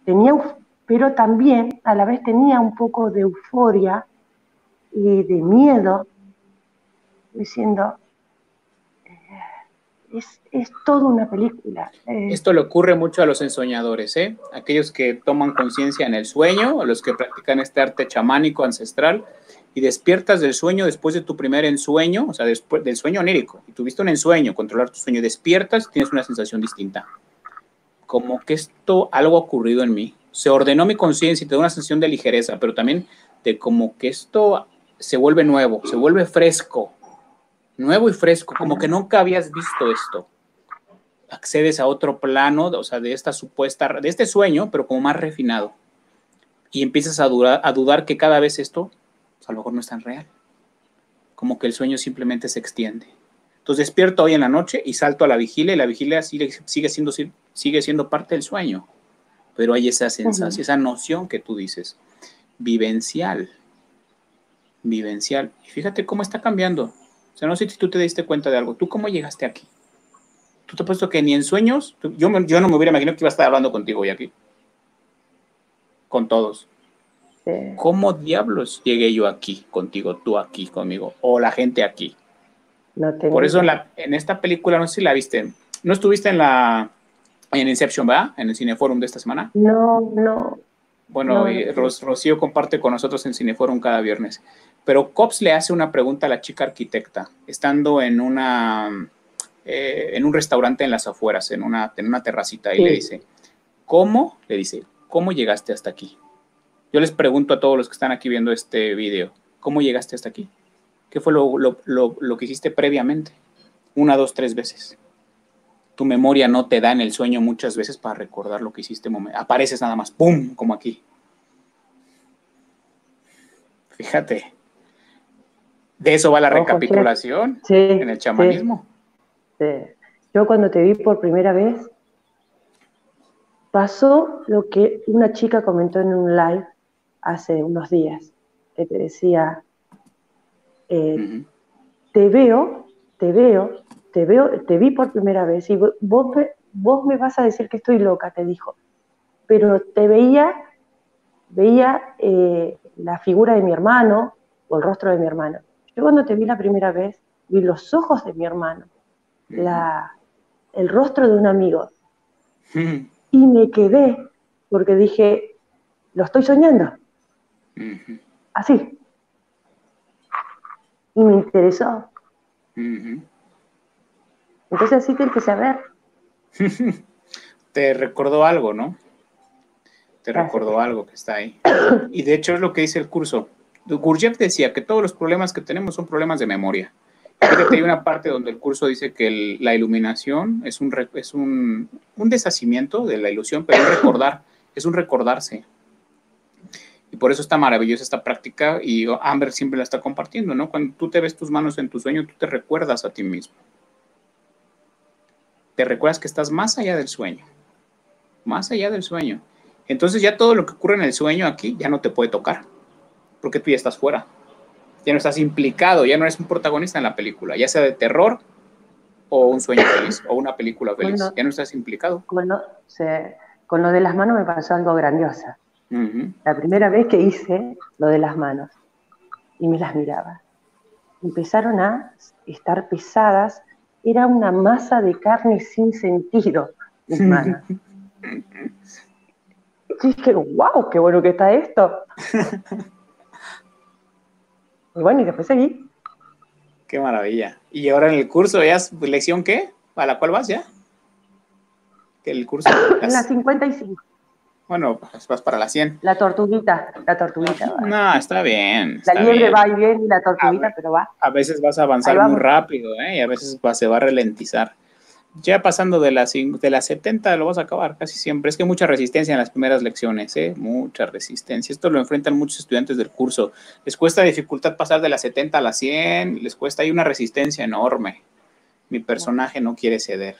Tenía, pero también a la vez tenía un poco de euforia y de miedo, diciendo, es, es toda una película. Eh, Esto le ocurre mucho a los ensoñadores, ¿eh? Aquellos que toman conciencia en el sueño, a los que practican este arte chamánico ancestral, y despiertas del sueño después de tu primer ensueño, o sea, después del sueño onírico, y tuviste un ensueño, controlar tu sueño, despiertas, tienes una sensación distinta. Como que esto, algo ha ocurrido en mí. Se ordenó mi conciencia y te da una sensación de ligereza, pero también de como que esto se vuelve nuevo, se vuelve fresco, nuevo y fresco, como que nunca habías visto esto. Accedes a otro plano, o sea, de esta supuesta, de este sueño, pero como más refinado. Y empiezas a, dudar, a dudar que cada vez esto, pues, a lo mejor no es tan real. Como que el sueño simplemente se extiende. Entonces despierto hoy en la noche y salto a la vigilia y la vigilia sigue, sigue, siendo, sigue siendo parte del sueño. Pero hay esa sensación, esa noción que tú dices, vivencial. Vivencial. Y fíjate cómo está cambiando o sea, no sé si tú te diste cuenta de algo. ¿Tú cómo llegaste aquí? ¿Tú te has puesto que ni en sueños? Yo, yo no me hubiera imaginado que iba a estar hablando contigo hoy aquí. Con todos. ¿Cómo diablos llegué yo aquí contigo, tú aquí conmigo, o la gente aquí? Por eso en, la, en, esta película, no sé si la viste, ¿no estuviste en la en Inception, ¿verdad? En el Cineforum de esta semana. No, no. Bueno, Rocío comparte con nosotros en Cineforum cada viernes. Pero Cops le hace una pregunta a la chica arquitecta, estando en una eh, en un restaurante en las afueras, en una, en una terracita, y le dice, ¿cómo? Le dice, ¿cómo llegaste hasta aquí? Yo les pregunto a todos los que están aquí viendo este video, ¿cómo llegaste hasta aquí? ¿Qué fue lo, lo, lo que hiciste previamente? Una, dos, tres veces. Tu memoria no te da en el sueño muchas veces para recordar lo que hiciste. Apareces nada más, ¡pum! Como aquí. Fíjate, de eso va la recapitulación en el chamanismo. Yo cuando te vi por primera vez, pasó lo que una chica comentó en un live hace unos días, que te decía, eh, te veo, te veo, te veo, te vi por primera vez y vos, vos me vas a decir que estoy loca, te dijo, pero te veía, veía eh, la figura de mi hermano o el rostro de mi hermano yo cuando te vi la primera vez, vi los ojos de mi hermano, la, el rostro de un amigo. Y me quedé porque dije, lo estoy soñando. Así. Y me interesó. Entonces así que empecé a ver. Te recordó algo, ¿no? Te recordó algo que está ahí. Y de hecho es lo que dice el curso. Gurdjieff decía que todos los problemas que tenemos son problemas de memoria. Fíjate, hay una parte donde el curso dice que la iluminación es, un, es un, un, deshacimiento de la ilusión, pero es recordar, es un recordarse. Y por eso está maravillosa esta práctica y Amber siempre la está compartiendo, ¿no? Cuando tú te ves tus manos en tu sueño, tú te recuerdas a ti mismo. Te recuerdas que estás más allá del sueño, más allá del sueño. Entonces ya todo lo que ocurre en el sueño aquí ya no te puede tocar porque tú ya estás fuera. Ya no estás implicado, ya no eres un protagonista en la película, ya sea de terror o un sueño feliz o una película feliz. ya no estás implicado. Con lo, con lo de las manos me pasó algo grandioso. La primera vez que hice lo de las manos y me las miraba, empezaron a estar pesadas, era una masa de carne sin sentido mis manos. y dije, wow, qué bueno que está esto. Y bueno, y después seguí. Qué maravilla. ¿Y ahora en el curso ya lección qué? ¿A la cual vas ya? El curso. En la 55. Bueno, pues vas para la 100. La tortuguita, la tortuguita. No, está bien. la liebre va y bien y la tortuguita, pero va. A veces vas a avanzar muy rápido, ¿eh? Y a veces se va a ralentizar ya pasando de las, de las 70 lo vas a acabar casi siempre. Es que mucha resistencia en las primeras lecciones, ¿eh? mucha resistencia. Esto lo enfrentan muchos estudiantes del curso. Les cuesta dificultad pasar de las 70 a las 100, les cuesta, hay una resistencia enorme. Mi personaje no quiere ceder.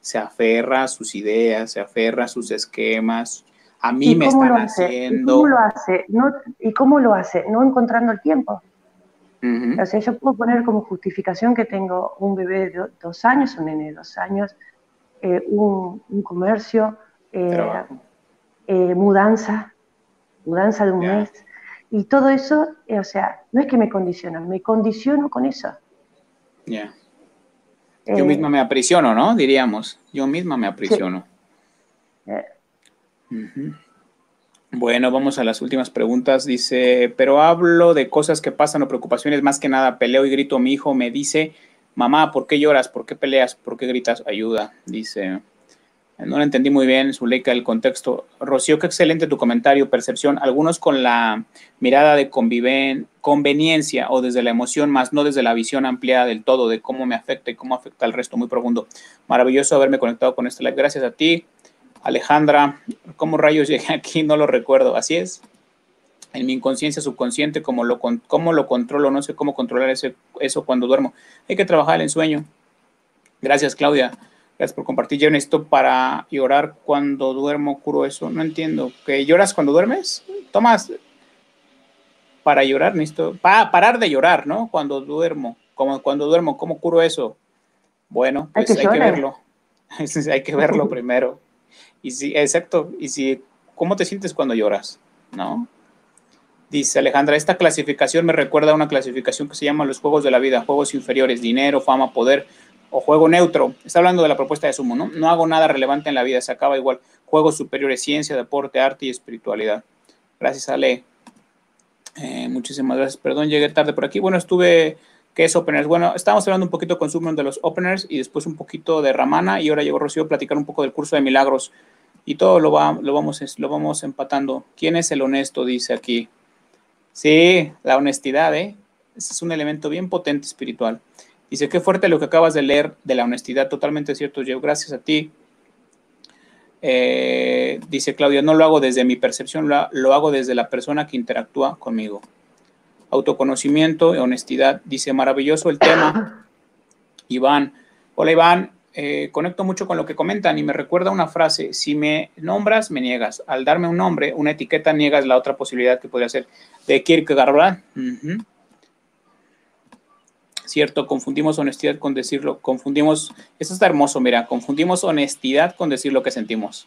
Se aferra a sus ideas, se aferra a sus esquemas. A mí me están haciendo. ¿Y cómo lo hace? No, ¿Y cómo lo hace? No encontrando el tiempo. O sea, yo puedo poner como justificación que tengo un bebé de dos años, un nene de dos años, eh, un, comercio, eh, eh, mudanza, mudanza de un mes. Y todo eso, o sea, no es que me condiciona, me condiciono con eso. Ya. Yo misma me aprisiono, ¿no? Diríamos. Yo misma me aprisiono. Bueno, vamos a las últimas preguntas. Dice, pero hablo de cosas que pasan o preocupaciones, más que nada peleo y grito. Mi hijo me dice, mamá, ¿por qué lloras? ¿Por qué peleas? ¿Por qué gritas? Ayuda. Dice, no lo entendí muy bien, Zuleika, el contexto. Rocío, qué excelente tu comentario, percepción. Algunos con la mirada de conviven, conveniencia o desde la emoción, más no desde la visión ampliada del todo, de cómo me afecta y cómo afecta al resto. Muy profundo. Maravilloso haberme conectado con este live. Gracias a ti. Alejandra, ¿cómo rayos llegué aquí? No lo recuerdo. Así es. En mi inconsciencia subconsciente, ¿cómo lo, cómo lo controlo? No sé cómo controlar ese, eso cuando duermo. Hay que trabajar el sueño. Gracias, Claudia. Gracias por compartir. Yo necesito para llorar cuando duermo, curo eso. No entiendo. ¿Que lloras cuando duermes? Tomas para llorar, necesito. Para parar de llorar, ¿no? Cuando duermo. Como cuando duermo, ¿cómo curo eso? Bueno, pues hay que verlo. hay que verlo primero. Y sí, exacto. Y si, ¿cómo te sientes cuando lloras? ¿No? Dice Alejandra, esta clasificación me recuerda a una clasificación que se llama los juegos de la vida, juegos inferiores, dinero, fama, poder o juego neutro. Está hablando de la propuesta de Sumo, ¿no? No hago nada relevante en la vida, se acaba igual. Juegos superiores, ciencia, deporte, arte y espiritualidad. Gracias, Ale. Eh, muchísimas gracias. Perdón, llegué tarde por aquí. Bueno, estuve ¿Qué es Openers? Bueno, estábamos hablando un poquito con Summon de los Openers y después un poquito de Ramana y ahora llegó Rocío a platicar un poco del curso de milagros y todo lo, va, lo, vamos, lo vamos empatando. ¿Quién es el honesto? Dice aquí. Sí, la honestidad, ¿eh? Es un elemento bien potente espiritual. Dice, qué fuerte lo que acabas de leer de la honestidad, totalmente cierto, yo, gracias a ti. Eh, dice Claudia, no lo hago desde mi percepción, lo hago desde la persona que interactúa conmigo autoconocimiento y honestidad. Dice, maravilloso el tema. Iván, hola Iván, eh, conecto mucho con lo que comentan y me recuerda una frase, si me nombras, me niegas. Al darme un nombre, una etiqueta, niegas la otra posibilidad que podría ser de Kierkegaard, ¿verdad? Cierto, confundimos honestidad con decirlo, confundimos, eso está hermoso, mira, confundimos honestidad con decir lo que sentimos.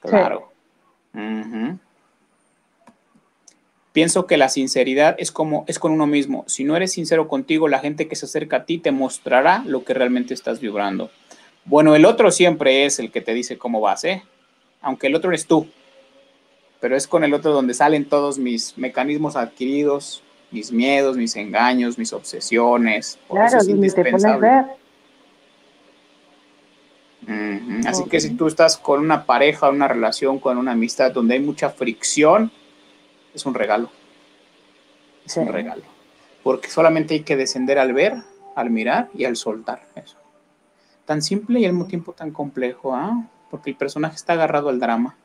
Claro. Pienso que la sinceridad es como es con uno mismo. Si no eres sincero contigo, la gente que se acerca a ti te mostrará lo que realmente estás vibrando. Bueno, el otro siempre es el que te dice cómo vas, ¿eh? Aunque el otro eres tú. Pero es con el otro donde salen todos mis mecanismos adquiridos, mis miedos, mis engaños, mis obsesiones. claro, es indispensable. Así que si tú estás con una pareja, una relación, con una amistad donde hay mucha fricción, es un regalo. Es un regalo. Porque solamente hay que descender al ver, al mirar y al soltar. Eso. Tan simple y al mismo tiempo tan complejo, ¿ah? Porque el personaje está agarrado al drama.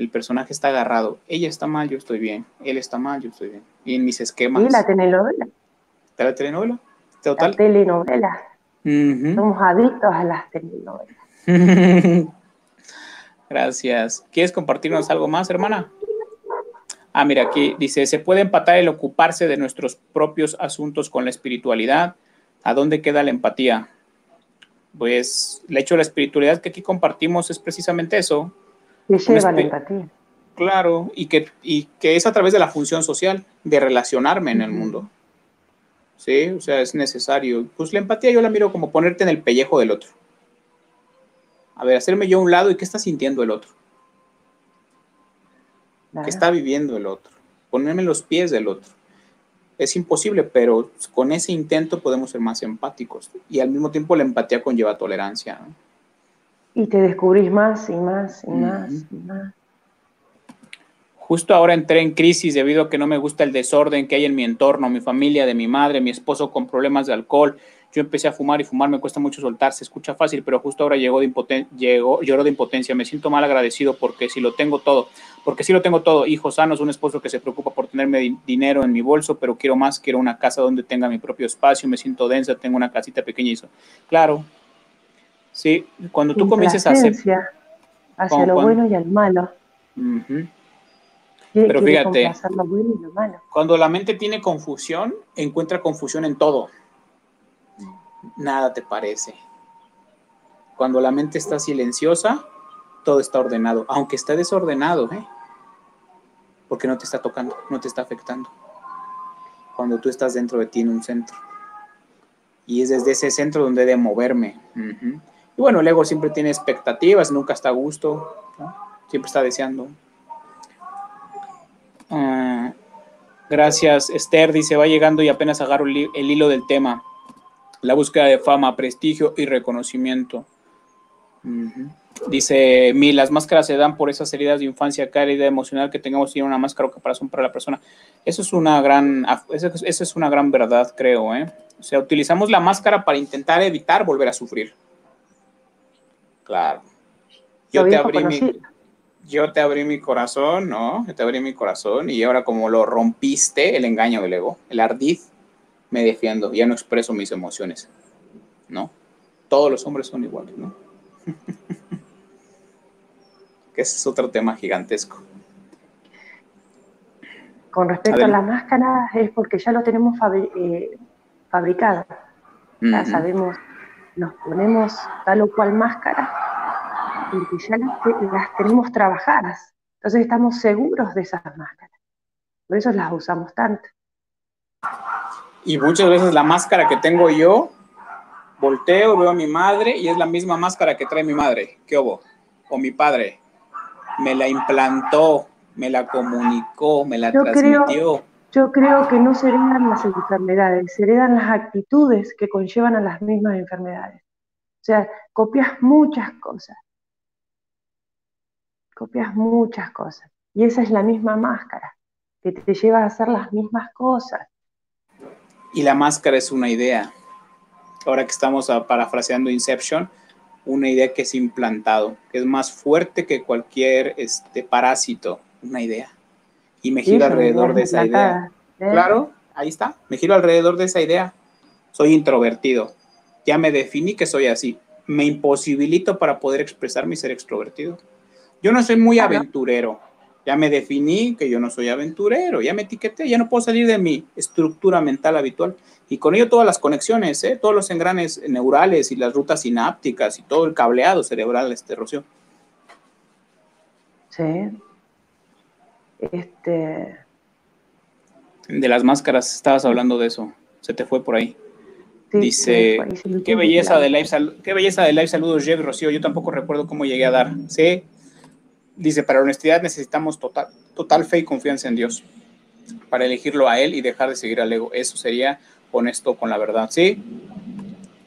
El personaje está agarrado. Ella está mal, yo estoy bien. Él está mal, yo estoy bien. Y en mis esquemas. Y la telenovela. ¿La telenovela? Total. La telenovela. Somos adictos a las telenovelas. Gracias. ¿Quieres compartirnos algo más, hermana? Ah, mira, aquí dice, se puede empatar el ocuparse de nuestros propios asuntos con la espiritualidad. ¿A dónde queda la empatía? Pues el hecho de la espiritualidad que aquí compartimos es precisamente eso. Lleva la empatía. Claro, y que, y que es a través de la función social, de relacionarme en el mundo. Sí, o sea, es necesario. Pues la empatía yo la miro como ponerte en el pellejo del otro. A ver, hacerme yo a un lado y qué está sintiendo el otro. ¿Qué está viviendo el otro? Ponerme en los pies del otro. Es imposible, pero con ese intento podemos ser más empáticos. Y al mismo tiempo la empatía conlleva tolerancia. Y te descubrís más y más y más y más. Justo ahora entré en crisis debido a que no me gusta el desorden que hay en mi entorno, mi familia, de mi madre, mi esposo con problemas de alcohol, yo empecé a fumar y fumar me cuesta mucho soltar, se escucha fácil, pero justo ahora llegó de impoten llegó, lloró de impotencia, me siento mal agradecido porque si lo tengo todo, porque si lo tengo todo, hijos sanos, un esposo que se preocupa por tenerme dinero en mi bolso, pero quiero más, quiero una casa donde tenga mi propio espacio, me siento densa, tengo una casita pequeña y. Claro, sí, cuando tú comiences a hacer... Hacia lo bueno y al malo. Pero fíjate, cuando la mente tiene confusión, encuentra confusión en todo. Nada te parece. Cuando la mente está silenciosa, todo está ordenado, aunque está desordenado, ¿eh? porque no te está tocando, no te está afectando. Cuando tú estás dentro de ti en un centro. Y es desde ese centro donde he de moverme. Y bueno, el ego siempre tiene expectativas, nunca está a gusto, siempre está deseando. Ah, gracias, Esther dice, va llegando y apenas agarro el, hilo del tema. La búsqueda de fama, prestigio y reconocimiento. Dice, mi, las máscaras se dan por esas heridas de infancia, cada herida emocional que tengamos tiene una máscara o caparazón para la persona. Eso es una gran, eso, es una gran verdad, creo, ¿eh? O sea, utilizamos la máscara para intentar evitar volver a sufrir. Claro. Yo te abrí mi, yo te abrí mi corazón, ¿no? Yo te abrí mi corazón y ahora como lo rompiste, el engaño del ego, el ardiz, me defiendo, ya no expreso mis emociones, ¿no? Todos los hombres son iguales, ¿no? que ese es otro tema gigantesco. Con respecto a, la máscara, es porque ya lo tenemos eh, fabricado. Ya sabemos, nos ponemos tal o cual máscara porque ya las, tenemos trabajadas. Entonces estamos seguros de esas máscaras. Por eso las usamos tanto. Y muchas veces la máscara que tengo yo, volteo, veo a mi madre y es la misma máscara que trae mi madre. ¿Qué hubo? O mi padre me la implantó, me la comunicó, me la transmitió. Yo creo que no se heredan las enfermedades, se heredan las actitudes que conllevan a las mismas enfermedades. O sea, copias muchas cosas. Copias muchas cosas. Y esa es la misma máscara, que te lleva a hacer las mismas cosas. Y la máscara es una idea. Ahora que estamos parafraseando Inception, una idea que es implantado, que es más fuerte que cualquier este, parásito, una idea. Y me giro alrededor de esa idea. ¿eh? Claro, ahí está, me giro alrededor de esa idea. Soy introvertido. Ya me definí que soy así. Me imposibilito para poder expresarme y ser extrovertido. Yo no soy muy aventurero. Ya me definí que yo no soy aventurero, ya me etiqueté, ya no puedo salir de mi estructura mental habitual. Y con ello todas las conexiones, ¿eh? todos los engranes neurales y las rutas sinápticas y todo el cableado cerebral, este Rocío. Sí. Este. De las máscaras, estabas hablando de eso. Se te fue por ahí. Dice, qué belleza de live, qué belleza de live, saludos, Jeff Rocío. Yo tampoco recuerdo cómo llegué a dar. Sí, Dice, para honestidad necesitamos total, total fe y confianza en Dios para elegirlo a Él y dejar de seguir al ego. Eso sería honesto con la verdad. ¿Sí?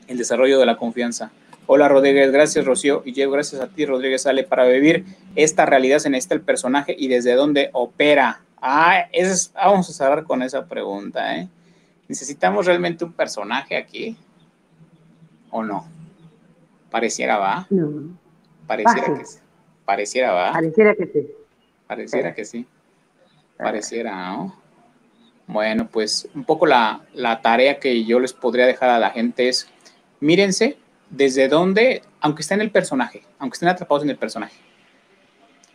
El desarrollo de la confianza. Hola Rodríguez, gracias Rocío. Y llego gracias a ti Rodríguez Sale para vivir esta realidad en este el personaje y desde dónde opera. Ah, es, vamos a cerrar con esa pregunta. ¿eh? ¿Necesitamos realmente un personaje aquí? ¿O no? Pareciera, ¿va? No. Pareciera que sí. Pareciera, ¿va? Pareciera que sí. Pareciera que sí. Pareciera, ¿no? Bueno, pues un poco la, tarea que yo les podría dejar a la gente es, mírense desde dónde, aunque estén en el personaje, aunque estén atrapados en el personaje,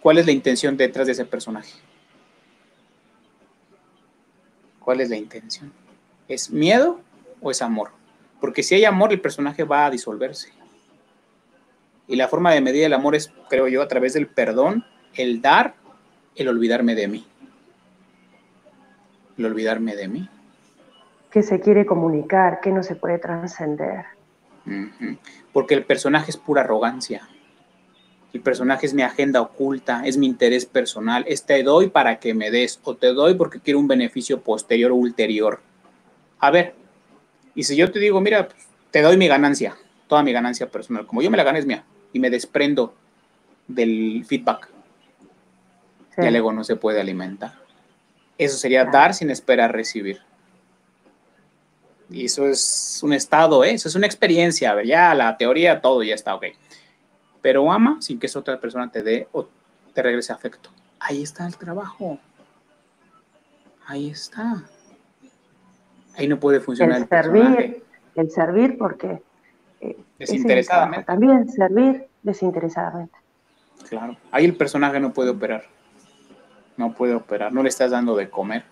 ¿cuál es la intención detrás de ese personaje? ¿Cuál es la intención? ¿Es miedo o es amor? Porque si hay amor, el personaje va a disolverse. Y la forma de medir el amor es, creo yo, a través del perdón, el dar, el olvidarme de mí. El olvidarme de mí. Que se quiere comunicar, que no se puede trascender. Porque el personaje es pura arrogancia. El personaje es mi agenda oculta, es mi interés personal. Es te doy para que me des o te doy porque quiero un beneficio posterior o ulterior. A ver, y si yo te digo, mira, te doy mi ganancia, toda mi ganancia personal, como yo me la gané es mía, y me desprendo del feedback. y el ego no se puede alimentar. Eso sería dar sin esperar recibir. Y eso es un estado, ¿eh? eso es una experiencia. Ver, ya la teoría, todo ya está, ok. Pero ama sin que esa otra persona te dé o te regrese afecto. Ahí está el trabajo. Ahí está. Ahí no puede funcionar. El, servir, el servir porque Desinteresadamente. También servir desinteresadamente. Claro. Ahí el personaje no puede operar. No puede operar, no le estás dando de comer.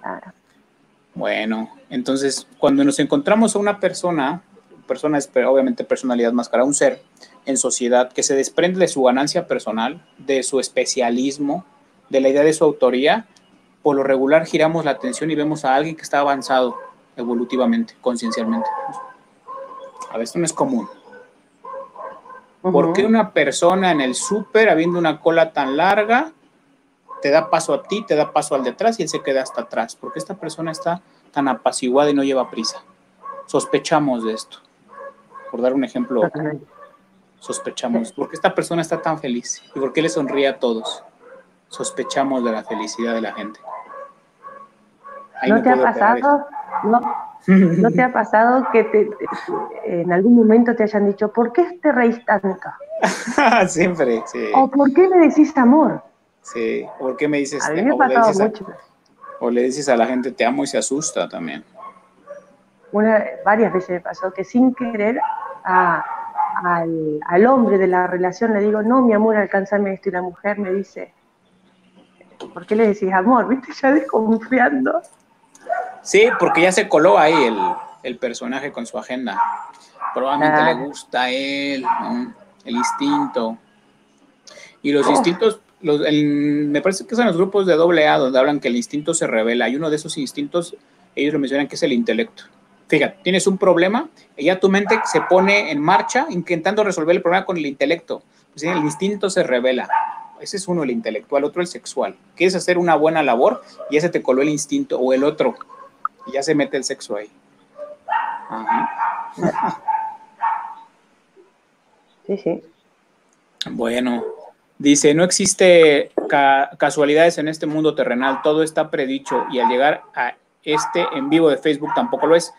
Claro. Bueno, entonces cuando nos encontramos a una persona, persona es obviamente personalidad más cara, un ser en sociedad que se desprende de su ganancia personal, de su especialismo, de la idea de su autoría, por lo regular giramos la atención y vemos a alguien que está avanzado evolutivamente, conciencialmente. A veces no es común. ¿Por qué una persona en el súper, habiendo una cola tan larga, te da paso a ti, te da paso al detrás y él se queda hasta atrás? Porque esta persona está tan apaciguada y no lleva prisa. Sospechamos de esto. Por dar un ejemplo, sospechamos. ¿Por qué esta persona está tan feliz? ¿Y por qué le sonríe a todos? Sospechamos de la felicidad de la gente. ¿No te ha pasado? ¿No, te ha pasado que en algún momento te hayan dicho, ¿por qué te reís tanto? Siempre, sí. ¿O por qué me decís amor? Sí, ¿por qué me dices? A mí me ha pasado mucho. o le dices a la gente, te amo y se asusta también. Una, varias veces me pasó que sin querer al, al hombre de la relación le digo, no, mi amor, alcánzame esto. Y la mujer me dice, ¿por qué le decís amor? ¿Viste? Ya desconfiando. Sí, porque ya se coló ahí el, personaje con su agenda. Probablemente le gusta a él, el instinto. Y los oh. instintos, los, me parece que son los grupos de doble A donde hablan que el instinto se revela. Y uno de esos instintos, ellos lo mencionan que es el intelecto. Fíjate, tienes un problema y ya tu mente se pone en marcha intentando resolver el problema con el intelecto. Pues el instinto se revela. Ese es uno, el intelectual, otro el sexual. Quieres hacer una buena labor y ese te coló el instinto o el otro y ya se mete el sexo ahí. Sí, sí. Bueno, dice, no existe casualidades en este mundo terrenal, todo está predicho y al llegar a este en vivo de Facebook tampoco lo es.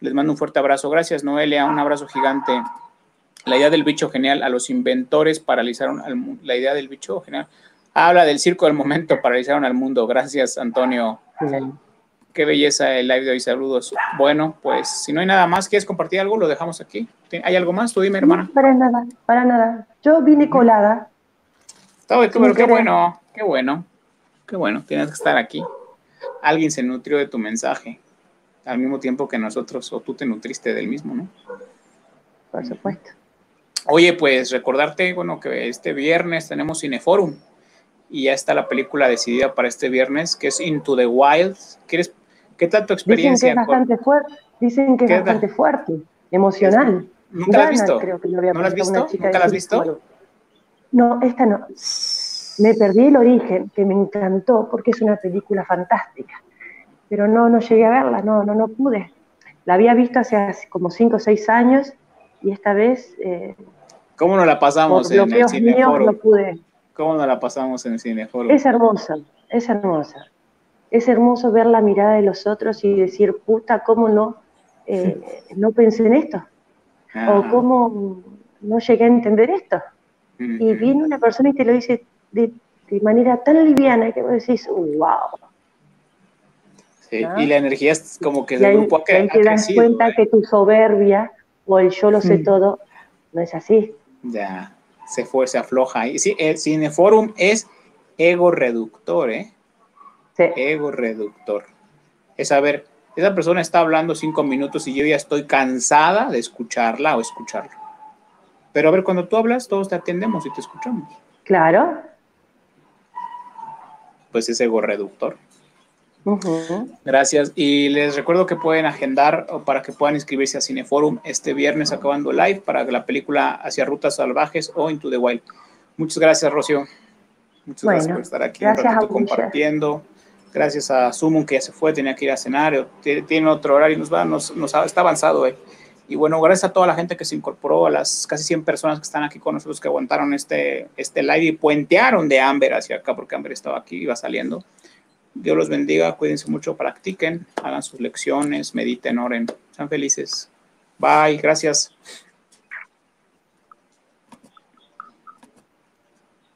Les mando un fuerte abrazo. Gracias, Noelia, un abrazo gigante. La idea del bicho genial, a los inventores paralizaron la idea del bicho genial. Habla del circo del momento, paralizaron al mundo. Gracias, Antonio. Qué belleza el live de hoy, saludos. Bueno, pues si no hay nada más, ¿quieres compartir algo? Lo dejamos aquí. ¿Hay algo más? Tú dime, hermana. para nada, para nada. Yo vine colada. Pero qué bueno, qué bueno, qué bueno, tienes que estar aquí. Alguien se nutrió de tu mensaje al mismo tiempo que nosotros, o tú te nutriste del mismo, ¿no? Por supuesto. Oye, pues recordarte, bueno, que este viernes tenemos Cineforum y ya está la película decidida para este viernes, que es Into the Wild. ¿Quieres, ¿Qué tal tu experiencia? Dicen que es bastante fuerte, dicen que es bastante fuerte, emocional. ¿Nunca la has visto? ¿No la has visto? ¿Nunca la has visto? No, esta no. Me perdí el origen, que me encantó porque es una película fantástica, pero no, no llegué a verla, no, no, no pude. La había visto hace como 5 o 6 años y esta vez eh, ¿Cómo nos la pasamos en el Cineforum? No pude. ¿Cómo nos la pasamos en el Cineforum? Es hermosa, es hermosa. Es hermoso ver la mirada de los otros y decir, puta, ¿cómo no, eh, no pensé en esto? O ah. ¿cómo no llegué a entender esto? Y viene una persona y te lo dice de, manera tan liviana que vos decís, wow. Sí, y la energía es como que del grupo que te das cuenta que tu soberbia o el yo lo sé todo no es así. Ya, se fue, se afloja ahí. Sí, el cineforum es ego reductor, ¿eh? Sí. Ego reductor. Es a ver, esa persona está hablando cinco minutos y yo ya estoy cansada de escucharla o escucharlo. Pero a ver, cuando tú hablas, todos te atendemos y te escuchamos. Claro. Pues es ego reductor. Gracias. Y les recuerdo que pueden agendar o para que puedan inscribirse a Cineforum este viernes acabando live para la película Hacia Rutas Salvajes o Into the Wild. Muchas gracias, Rocío. Muchas gracias por estar aquí un compartiendo. Gracias a Sumun que ya se fue, tenía que ir a cenar, tiene otro horario, nos va, nos, está avanzado. Eh. Y bueno, gracias a toda la gente que se incorporó, a las casi 100 personas que están aquí con nosotros que aguantaron este, este live y puentearon de Amber hacia acá, porque Amber estaba aquí, iba saliendo. Dios los bendiga, cuídense mucho, practiquen, hagan sus lecciones, mediten, oren, sean felices. Bye, gracias.